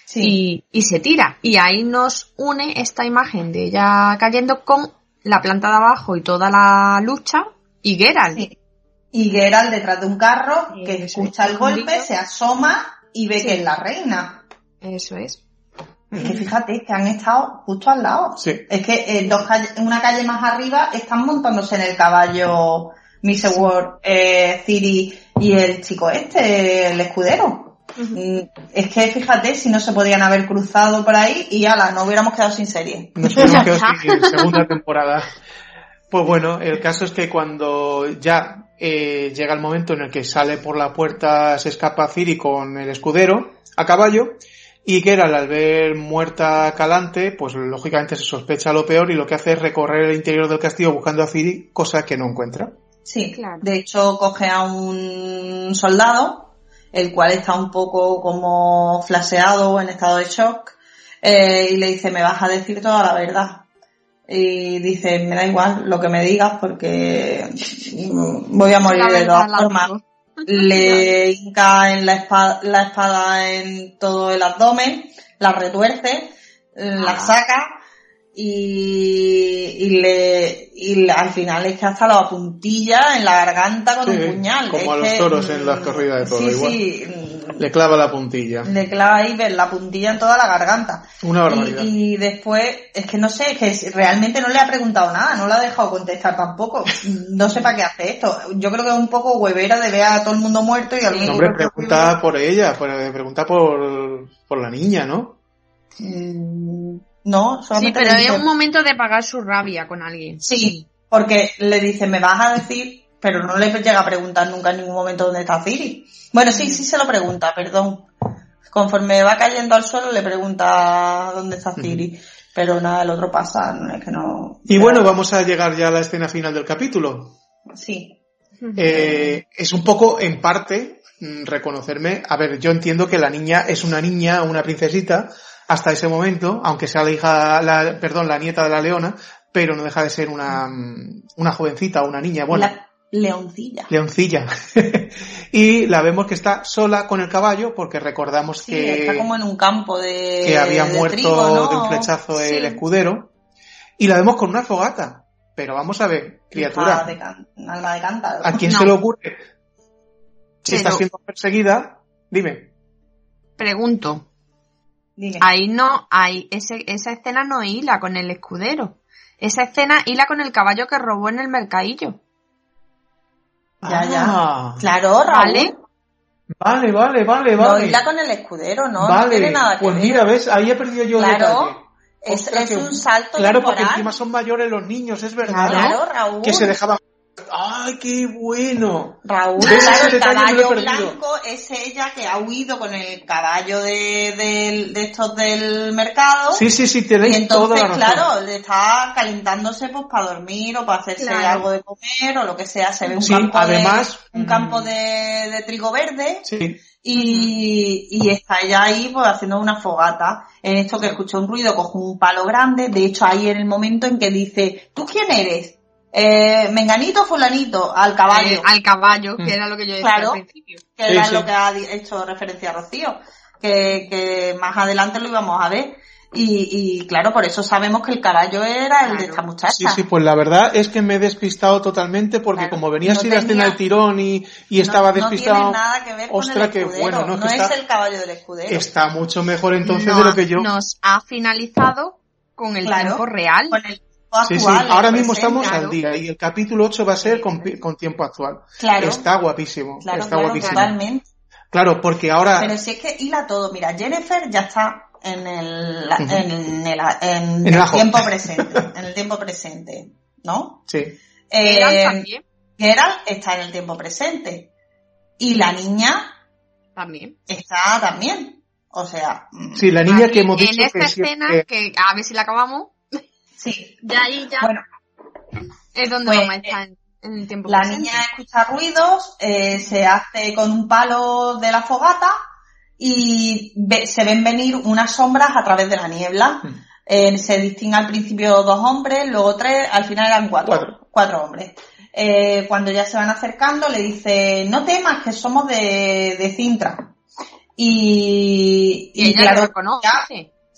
Sí. y, y se tira. Y ahí nos une esta imagen de ella cayendo con la planta de abajo y toda la lucha y Geralt. Sí. Y Geralt detrás de un carro que escucha es. el golpe, se asoma y ve Sí. que es la reina. Eso es. Es que fíjate que han estado justo al lado. Sí. Es que eh, dos calle- una calle más arriba están montándose en el caballo Miss World, eh, Ciri y el chico este, el escudero. Mm, Es que fíjate si no se podían haber cruzado por ahí y ala, no hubiéramos quedado sin serie. Nos hubiéramos quedado sin segunda temporada. Pues bueno, el caso es que cuando ya eh, llega el momento en el que sale por la puerta, se escapa Ciri con el escudero a caballo, y Geralt al ver muerta Calante, pues lógicamente se sospecha lo peor y lo que hace es recorrer el interior del castillo buscando a Ciri, cosa que no encuentra. Sí, Claro. de hecho coge a un soldado, el cual está un poco como flaseado o en estado de shock, eh, y le dice, me vas a decir toda la verdad. Y dice, me da igual lo que me digas porque voy a morir de todas formas. Le hinca en la espada, la espada en todo el abdomen, la retuerce, la Ah. saca y, y le y le- al final es que hasta la puntilla en la garganta con Sí, un puñal. como Es a los que, toros en las mm, corridas de toros, Sí, igual. sí. Le clava la puntilla. Le clava ahí ver la puntilla en toda la garganta. Una barbaridad. Y, y después, es que no sé, es que si- realmente no le ha preguntado nada, no le ha dejado contestar tampoco. No sé para qué hace esto. Yo creo que es un poco huevera de ver a todo el mundo muerto y al Sí. único No, hombre, que- pregunta por ella, por- pregunta por, por la niña, ¿no? Mm, No, Sí, solamente pero le es un momento de pagar su rabia con alguien. Sí, porque le dice, me vas a decir, pero no le llega a preguntar nunca en ningún momento dónde está Ciri. Bueno, sí, sí se lo pregunta, perdón. Conforme va cayendo al suelo le pregunta dónde está Ciri. Pero nada, el otro pasa, no es que no... Y bueno, vamos a llegar ya a la escena final del capítulo. Sí, Eh, es un poco, en parte, mm, reconocerme. A ver, yo entiendo que la niña es una niña, una princesita, hasta ese momento, aunque sea la hija, la, perdón, la nieta de la leona, pero no deja de ser una, mm, una jovencita, una niña, bueno, la leoncilla. leoncilla. y la vemos que está sola con el caballo, porque recordamos Sí, que, está como en un campo de que había de muerto trigo, ¿no? de un flechazo Sí. el escudero. Y la vemos con una fogata. Pero vamos a ver, criatura. Hija de can- alma de cántaro. ¿A quién No. se le ocurre? Si Pero- está siendo perseguida, dime. Pregunto, Dime. ahí no hay, ese, esa escena no hila con el escudero. Esa escena hila con el caballo que robó en el mercadillo. Ya, ya. Ah, Claro, Raúl. ¿Vale? Vale, vale, vale, No vale. hila con el escudero, ¿no? No vale, tiene nada que pues ver. mira, ves, ahí he perdido yo el Claro, detalle. es, Ostras, es un salto Claro, porque temporal. encima son mayores los niños, es verdad. Claro, Raúl. Que se dejaban... ¡Ay, qué bueno! Raúl, claro, el caballo blanco es ella que ha huido con el caballo de, estos del mercado. Sí, sí, sí, y tenéis toda entonces, la razón. claro, le está calentándose pues para dormir o para hacerse Claro. algo de comer o lo que sea. Se ve un Sí, campo, además, de, un mm, campo de, de trigo verde Sí, y, y está ella ahí pues haciendo una fogata. En esto que escuchó un ruido, coge un palo grande. De hecho, ahí en el momento en que dice, ¿tú quién eres? Eh, Menganito, fulanito, al caballo. Eh, al caballo, Mm. que era lo que yo decía Claro. al principio. que Sí, era sí. lo que ha hecho referencia a Rocío, que, que más adelante lo íbamos a ver. Y, y claro, por eso sabemos que el caballo era el de esta muchacha. sí, sí, pues la verdad es que me he despistado totalmente porque Claro, como venía no así la escena tenía- del tirón y, y No- estaba no, despistado, tiene nada que ver con el escudero. bueno, ¿no? No, Que es está- el caballo del escudero. está mucho mejor entonces No de lo que yo... Nos ha finalizado con el Claro. tiempo real. Con el Sí, sí, ahora mismo estamos al día y el capítulo 8 va a ser con, con tiempo actual. Claro. Está guapísimo, Claro, está claro, guapísimo. totalmente. Claro, porque ahora... Pero si es que hila todo. Mira, Jennifer ya está en el, en el, en En el tiempo presente. En el tiempo presente. ¿No? Sí. Eh, también. Geralt está en el tiempo presente. Y la niña También. está también. O sea, mm, Sí, la niña Ahí, que hemos dicho en esta que escena, que- que a ver si la acabamos, sí. ya ahí ya Bueno, es donde pues, vamos a estar en, en el tiempo la presente. niña escucha ruidos, eh, se hace con un palo de la fogata y ve- se ven venir unas sombras a través de la niebla. Mm. Eh, se distingue al principio dos hombres, luego tres, al final eran cuatro. Cuatro. Cuatro hombres. Eh, cuando ya se van acercando, le dice, no temas, que somos de, de Cintra. Y, Y ella claro, lo reconoce. ya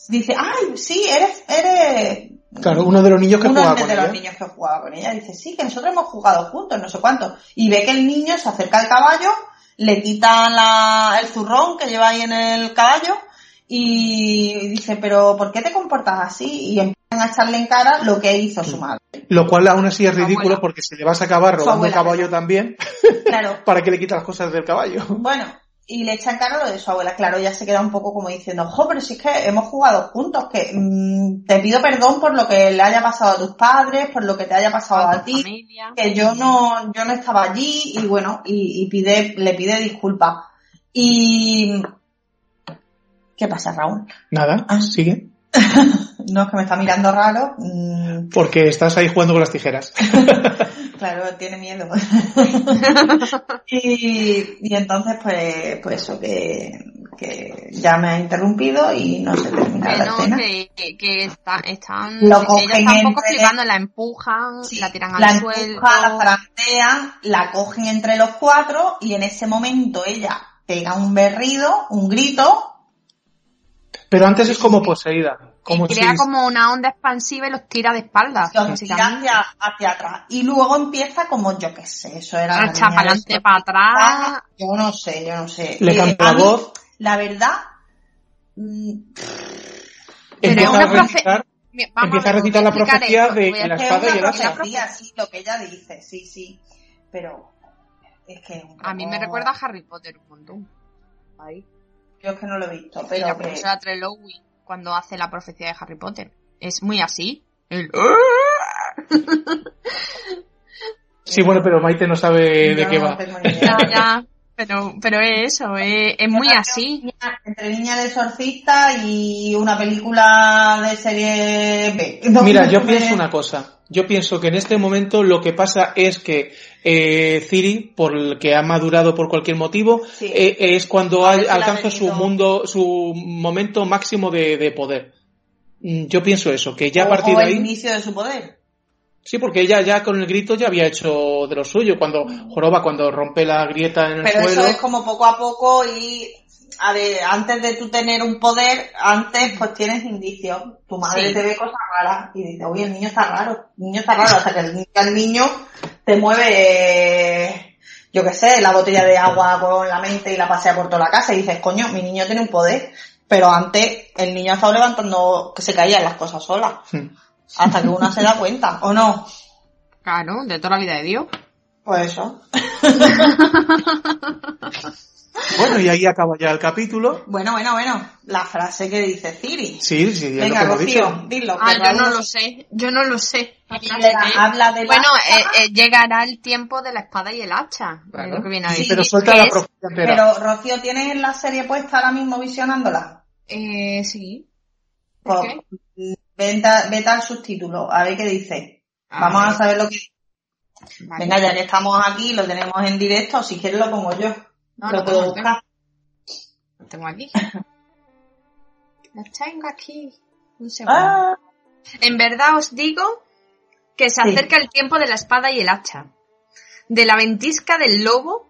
dice, ay, sí, eres, eres Claro, uno de los niños que uno jugaba de con los ella. niños que jugaba con ella dice, sí, que nosotros hemos jugado juntos, no sé cuánto. Y ve que el niño se acerca al caballo, le quita la, el zurrón que lleva ahí en el caballo y dice, pero ¿por qué te comportas así? Y empiezan a echarle en cara lo que hizo su madre. Lo cual aún así es ridículo abuela. porque se le vas a acabar robando el abuela. caballo también Claro, para que le quita las cosas del caballo. bueno, y le echa en cara lo de su abuela. Claro, ya se queda un poco como diciendo, jo, pero si es que hemos jugado juntos, que mm, te pido perdón por lo que le haya pasado a tus padres, por lo que te haya pasado a ti. familia. que yo no, yo no estaba allí y bueno, y, y pide, le pide disculpas. Y ¿qué pasa, Raúl? Nada, Ah. sigue. No es que me está mirando raro. mm, Porque estás ahí jugando con las tijeras. claro, tiene miedo. y, y entonces, pues, pues eso, que, que ya me ha interrumpido y no se termina Que la no, escena. que, que, que está- están, Lo cogen está un poco entre- flipando, la empujan, Sí, la tiran al la suelo. empuja, la zarandean, la cogen entre los cuatro y en ese momento ella pega un berrido, un grito Pero antes es como poseída. Como y crea si- como una onda expansiva y los tira de espaldas. los tira hacia, hacia atrás. Y luego empieza como, yo qué sé, eso era... la Echa niña para de adelante, para atrás. Yo no sé, yo no sé. Le Eh, la mí, voz, La verdad, mm, Pero empieza una vamos empieza a recitar la profecía esto, de la espada es y el hacha. profecía, sí, lo que ella dice, sí, sí. Pero es que... es un A mí me recuerda a Harry Potter un montón. Ahí. Yo es que no lo he visto, Y pero la que... profesora Trelawney cuando hace la profecía de Harry Potter. Es muy así. El... Sí, bueno, pero Maite no sabe de qué no va. Ya, ya. Pero, pero es eso, es, es muy así. Entre Niña de Exorcista y una película de serie B. No, Mira, yo pienso una cosa. Yo pienso que en este momento lo que pasa es que eh, Ciri, por el que ha madurado por cualquier motivo, Sí. eh, es cuando ha- alcanza su mundo, su momento máximo de, de poder. Mm, Yo pienso eso, que ya a partir o de el ahí, inicio de su poder. Sí, porque ella ya con el grito ya había hecho de lo suyo, cuando Joroba, cuando rompe la grieta en el Pero suelo, eso es como poco a poco y a ver, antes de tú tener un poder, antes pues tienes indicios. Tu madre Sí. te ve cosas raras y dice, oye, el niño está raro, el niño está raro, hasta que el, el niño te mueve, eh, yo qué sé, la botella de agua con la mente y la pasea por toda la casa y dices, coño, mi niño tiene un poder. Pero antes el niño ha estado levantando que se caían las cosas solas. Hmm. Hasta que una se da cuenta, ¿o no? Claro, de toda la vida de Dios. Pues eso. bueno, y ahí acaba ya el capítulo. Bueno, bueno, bueno. La frase que dice Ciri. Sí, sí, lo que Venga. Rocío, dilo. Ah, yo no lo sé, yo no lo sé. Habla- habla de la- Bueno, eh, eh, llegará el tiempo de la espada y el hacha. es Claro. lo que viene a Sí. Pero suelta ¿Qué la profecía entera. Pero, Rocío, ¿tienes la serie puesta ahora mismo visionándola? Eh, sí. ¿Por Pues, qué? vete, al subtítulo, a ver qué dice. Vamos a saber lo que dice. vale. Venga, ya que estamos aquí, lo tenemos en directo, si quieres lo pongo yo. No, lo no, puedo buscar. Lo tengo aquí. Lo tengo aquí. Un segundo. Ah, En verdad os digo que se Sí. acerca el tiempo de la espada y el hacha. De la ventisca del lobo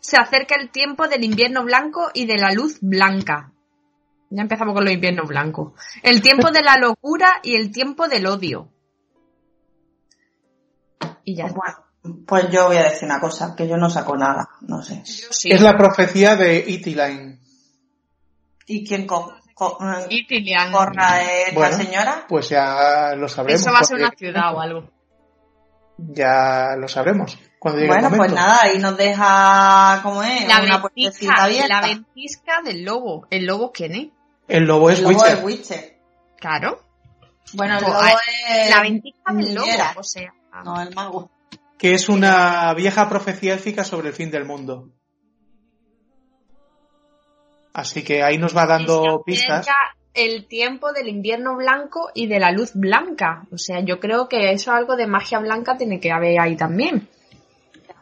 se acerca el tiempo del invierno blanco y de la luz blanca. Ya empezamos con los inviernos blancos. El tiempo de la locura y el tiempo del odio. Y ya. pues, bueno, pues yo voy a decir una cosa, que yo no saco nada, no sé. Sí. Es la profecía de Itiline. ¿Y quién co- eh, Y Tilian. corra esta Bueno. señora? Pues ya lo sabremos. Eso va a ser una ciudad o algo. Ya lo sabremos cuando llegue Bueno, el pues nada, ahí nos deja, ¿cómo es? La Una ventisca, abierta. la ventisca del lobo. ¿El lobo quién es? El lobo es El lobo Witcher. es Witcher. Claro. Bueno, el lobo ah, es... La ventisca del lobo. O sea. No, el mago. que es una vieja profecía élfica sobre el fin del mundo. Así que ahí nos va dando pistas. el tiempo del invierno blanco y de la luz blanca. O sea, yo creo que eso algo de magia blanca tiene que haber ahí también.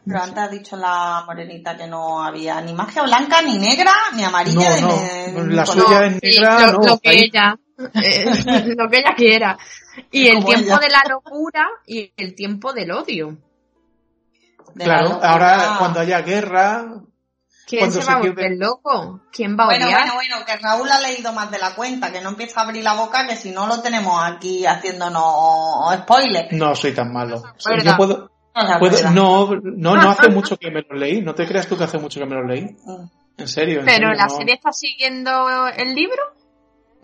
Pero antes ha dicho la morenita que no había ni magia blanca, ni negra, ni amarilla, No, no, ni ni la color. suya es Sí, negra, lo, no, lo que ahí- ella, eh, lo que ella quiera. Y el Como tiempo ella. de la locura y el tiempo del odio. De Claro, ahora cuando haya guerra, ¿Quién se se va a volver loco? ¿Quién va a Bueno, odiar? bueno, bueno, que Raúl ha leído más de la cuenta, que no empieza a abrir la boca, que si no lo tenemos aquí haciéndonos spoilers. no soy tan malo. Yo puedo, puedo- no, no, no hace mucho que me lo leí. No te creas tú que hace mucho que me lo leí. Mm. En serio. en Pero serio, la no. serie está siguiendo el libro.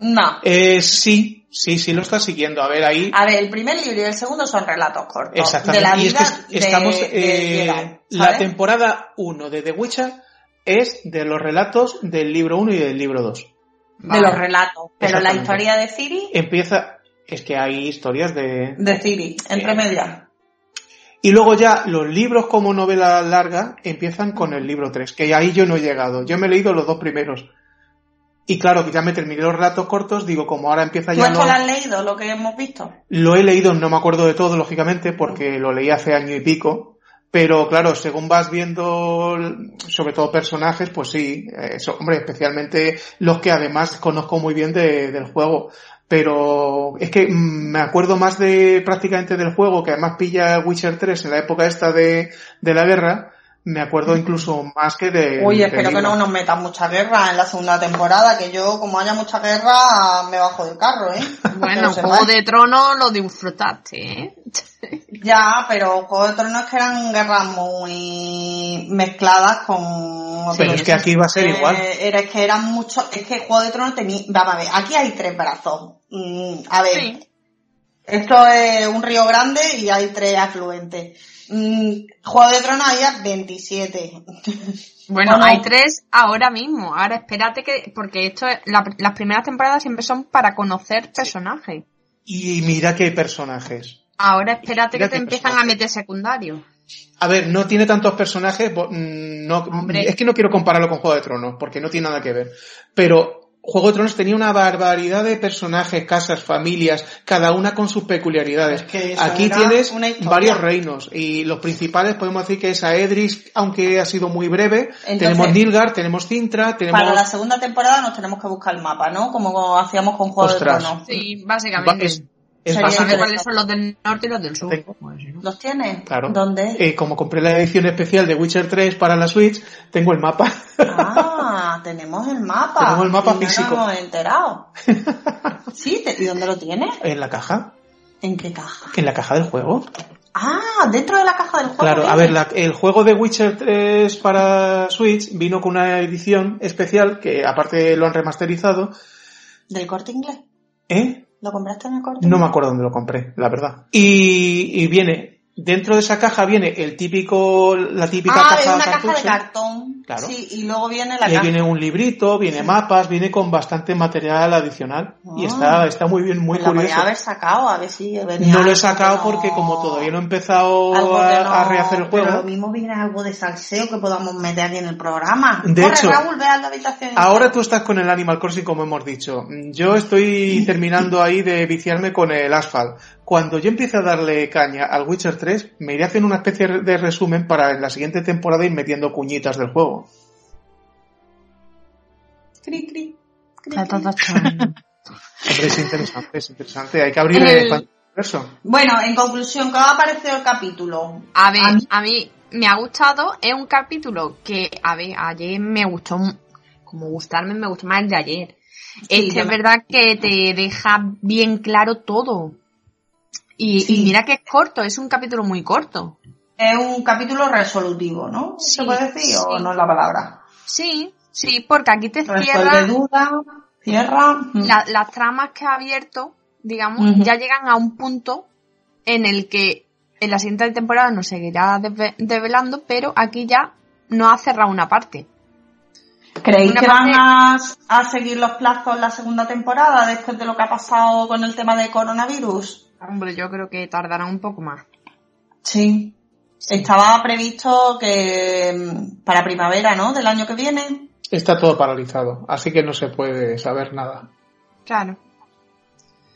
No. Eh, sí, sí, sí lo está siguiendo. A ver, ahí. A ver, el primer libro y el segundo son relatos cortos. Exactamente. De la y es vida que estamos. de, de eh, Geralt, la temporada 1 de The Witcher es de los relatos del libro 1 y del libro 2. De los relatos. Pero la historia de Ciri, Empieza. Es que hay historias de. de Ciri, entre Eh, medias. Y luego ya los libros como novela larga empiezan con el libro 3, que ahí yo no he llegado. Yo me he leído los dos primeros. Y claro, que ya me terminé los relatos cortos, digo, como ahora empieza ¿Tú ya... esto lo- lo has leído, lo que hemos visto? Lo he leído, no me acuerdo de todo, lógicamente, porque lo leí hace año y pico. Pero claro, según vas viendo, sobre todo personajes, pues sí, eso, hombre, especialmente los que además conozco muy bien de- del juego. Pero es que mm, me acuerdo más de prácticamente del juego, que además pilla Witcher 3 en la época esta de, de la guerra. Me acuerdo incluso más que de. Uy, espero que no nos metan mucha guerra en la segunda temporada, que yo, como haya mucha guerra, me bajo del carro, ¿eh? Bueno, Juego de Tronos lo disfrutaste, ¿eh? Ya, pero Juego de Tronos que eran guerras muy mezcladas con... Pero es que aquí va a ser Eh, igual. Era es que eran muchos, es que Juego de Tronos tenía, vamos a ver, aquí hay tres brazos. Mm, a ver, Sí. esto es un río grande y hay tres afluentes. Mm, Juego de Tronos había 27. Bueno, hay tres ahora mismo. Ahora espérate que, porque esto, es- la- las primeras temporadas siempre son para conocer personajes. Y mira que hay personajes. Ahora espérate que te qué empiezan a meter secundarios. A ver, no tiene tantos personajes, mm, no, Hombre. es que no quiero compararlo con Juego de Tronos, porque no tiene nada que ver. Pero Juego de Tronos tenía una barbaridad de personajes, casas, familias, cada una con sus peculiaridades. Es que eso Aquí tienes varios reinos, y los principales podemos decir que es Aedris, aunque ha sido muy breve. Entonces- tenemos Nilgar, tenemos Cintra, tenemos... Para la segunda temporada nos tenemos que buscar el mapa, ¿no? Como hacíamos con Juego Ostras. de Tronos. Sí, Va- básicamente. es, es cuáles son los del norte y los del sur. Tengo- Pues. ¿Los tienes? Claro. ¿Dónde? Eh, como compré la edición especial de Witcher 3 para la Switch, tengo el mapa. Ah, tenemos el mapa. Tenemos el mapa Y no físico. nos hemos enterado. Sí, te- ¿y dónde lo tienes? en la caja. ¿En qué caja? En la caja del juego. Ah, dentro de la caja del juego. Claro, a ver, la- el juego de Witcher 3 para Switch vino con una edición especial que aparte lo han remasterizado. ¿Del corte inglés? ¿Eh? ¿Lo compraste en el corte No me acuerdo dónde lo compré, la verdad. Y, y viene, dentro de esa caja viene el típico, la típica Ah, caja una caja de cartón. Claro. Sí, y luego viene la Y ahí caja. viene un librito, viene mapas, viene con bastante material adicional. Y Ah. está, está muy bien, muy Pues la curioso. haber sacado, a ver si venía No lo he sacado que porque como todavía no he empezado a, no- a rehacer el Pero lo juego, mismo viene algo de salseo que podamos meter aquí en el programa. De Corre, hecho, Raúl, ve a la habitación. y- ahora tú estás con el Animal Crossing como hemos dicho. Yo estoy terminando ahí de viciarme con el Asphalt. Cuando yo empiece a darle caña al Witcher 3, me iré haciendo una especie de resumen para en la siguiente temporada ir metiendo cuñitas del juego. Cri, cri, es interesante, es interesante. Hay que abrir El- el universo. Bueno, en conclusión, ¿qué os ha parecido el capítulo? A ver, A mí- a mí me ha gustado. Es un capítulo que, a ver, ayer me gustó, como gustarme, me gustó más el de ayer. Este yo es me- verdad que te deja bien claro todo. Y, Sí. y mira que es corto, es un capítulo muy corto. Es un capítulo resolutivo, ¿no? ¿Se Sí, puede decir o no es la palabra? Sí, sí, porque aquí te cierra, dudas. cierra. mm. la- las tramas que ha abierto, digamos, ya llegan a un punto en el que en la siguiente temporada nos seguirá develando, pero aquí ya no ha cerrado una parte. ¿Creéis Una que van a, a seguir los plazos la segunda temporada después de lo que ha pasado con el tema de coronavirus? Hombre, yo creo que tardará un poco más. Sí. Estaba previsto que mm, para primavera, ¿no? Del año que viene. Está todo paralizado, así que no se puede saber nada. Claro.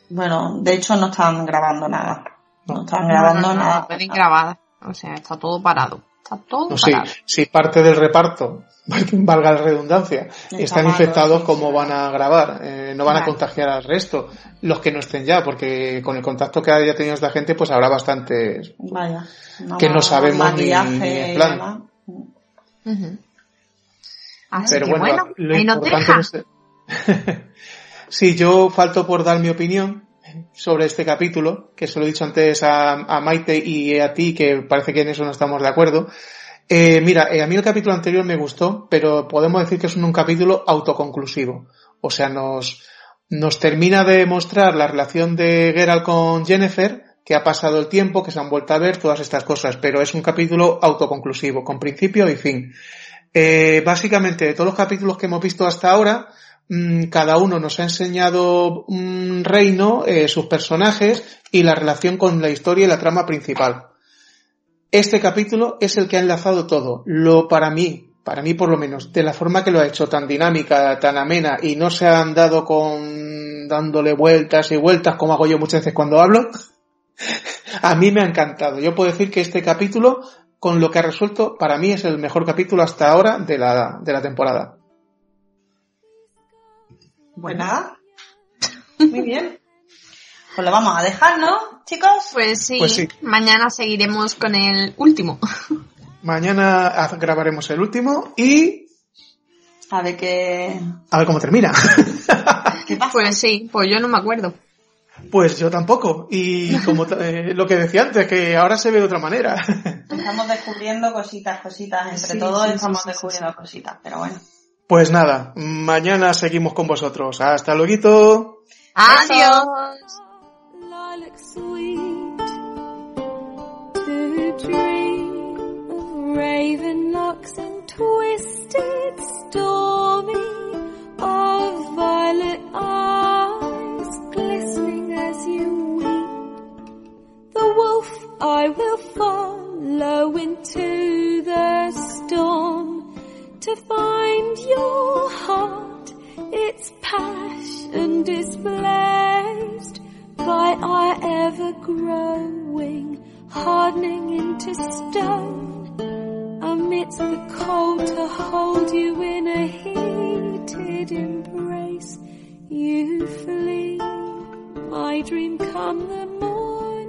Bueno, de hecho no están grabando nada. No, No. están grabando No, no, nada. no pueden grabar. O sea, está todo parado. Está todo No, sí, si parte del reparto, valga la redundancia, están malo, infectados, sí. ¿cómo van a grabar? Eh, no van a contagiar al resto, los que no estén ya, porque con el contacto que haya tenido esta gente, pues habrá bastantes. Vaya. Que no sabemos ni- ni en plan. Así Pero que bueno, bueno, lo ahí nos importante deja. no es- sí, yo falto por dar mi opinión sobre este capítulo, que se lo he dicho antes a, Maite y a ti, que parece que en eso no estamos de acuerdo. Eh, mira, eh, a mí el capítulo anterior me gustó, pero podemos decir que es un, capítulo autoconclusivo. O sea, nos, nos termina de mostrar la relación de Geralt con Jennifer, que ha pasado el tiempo, que se han vuelto a ver, todas estas cosas, pero es un capítulo autoconclusivo, con principio y fin. Eh, básicamente, de todos los capítulos que hemos visto hasta ahora, cada uno nos ha enseñado un reino, eh, sus personajes y la relación con la historia y la trama principal. Este capítulo es el que ha enlazado todo. Lo para mí, para mí por lo menos, de la forma que lo ha hecho tan dinámica, tan amena y no se han dado con dándole vueltas y vueltas como hago yo muchas veces cuando hablo. A mí me ha encantado. Yo puedo decir que este capítulo, con lo que ha resuelto, para mí es el mejor capítulo hasta ahora de la, de la temporada. Pues nada. Muy bien. Pues lo vamos a dejar, ¿no, chicos? Pues sí, Pues sí. mañana seguiremos con el último. Mañana grabaremos el último y A ver qué, a ver cómo termina. qué pasa. Pues sí, pues yo no me acuerdo. Pues yo tampoco. Y como eh, lo que decía antes, que ahora se ve de otra manera. Estamos descubriendo cositas, cositas. Entre Sí, todos sí, estamos sí, sí, descubriendo cositas, pero bueno. Pues nada, mañana seguimos con vosotros. Hasta luego. Adiós. lilac sweet to dream of raven locks and twisted stormy of violet eyes glistening as you weep the wolf I will follow into to find your heart. Its passion displaced by our ever growing hardening into stone. Amidst the cold to hold you in a heated embrace you flee. My dream come the morning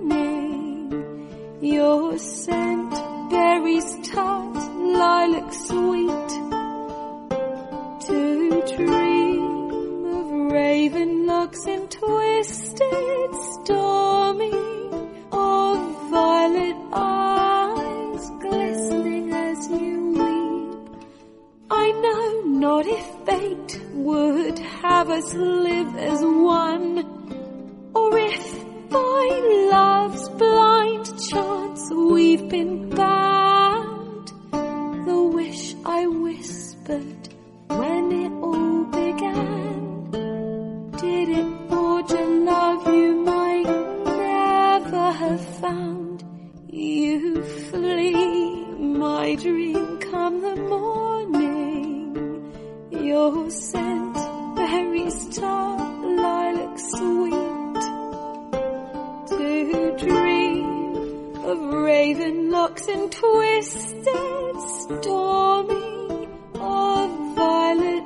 your scent berries tart lilac sweet. To dream of raven locks and twisted stormy of violet eyes glistening as you weep. I know not if fate would have us live as one or if by love's blind chance we've been bound the wish I whispered when it all began. Did it a love you might never have found? You flee, my dream come the morning. Your scent berries tart, lilac sweet to dream of raven locks and twisted stormy of violet.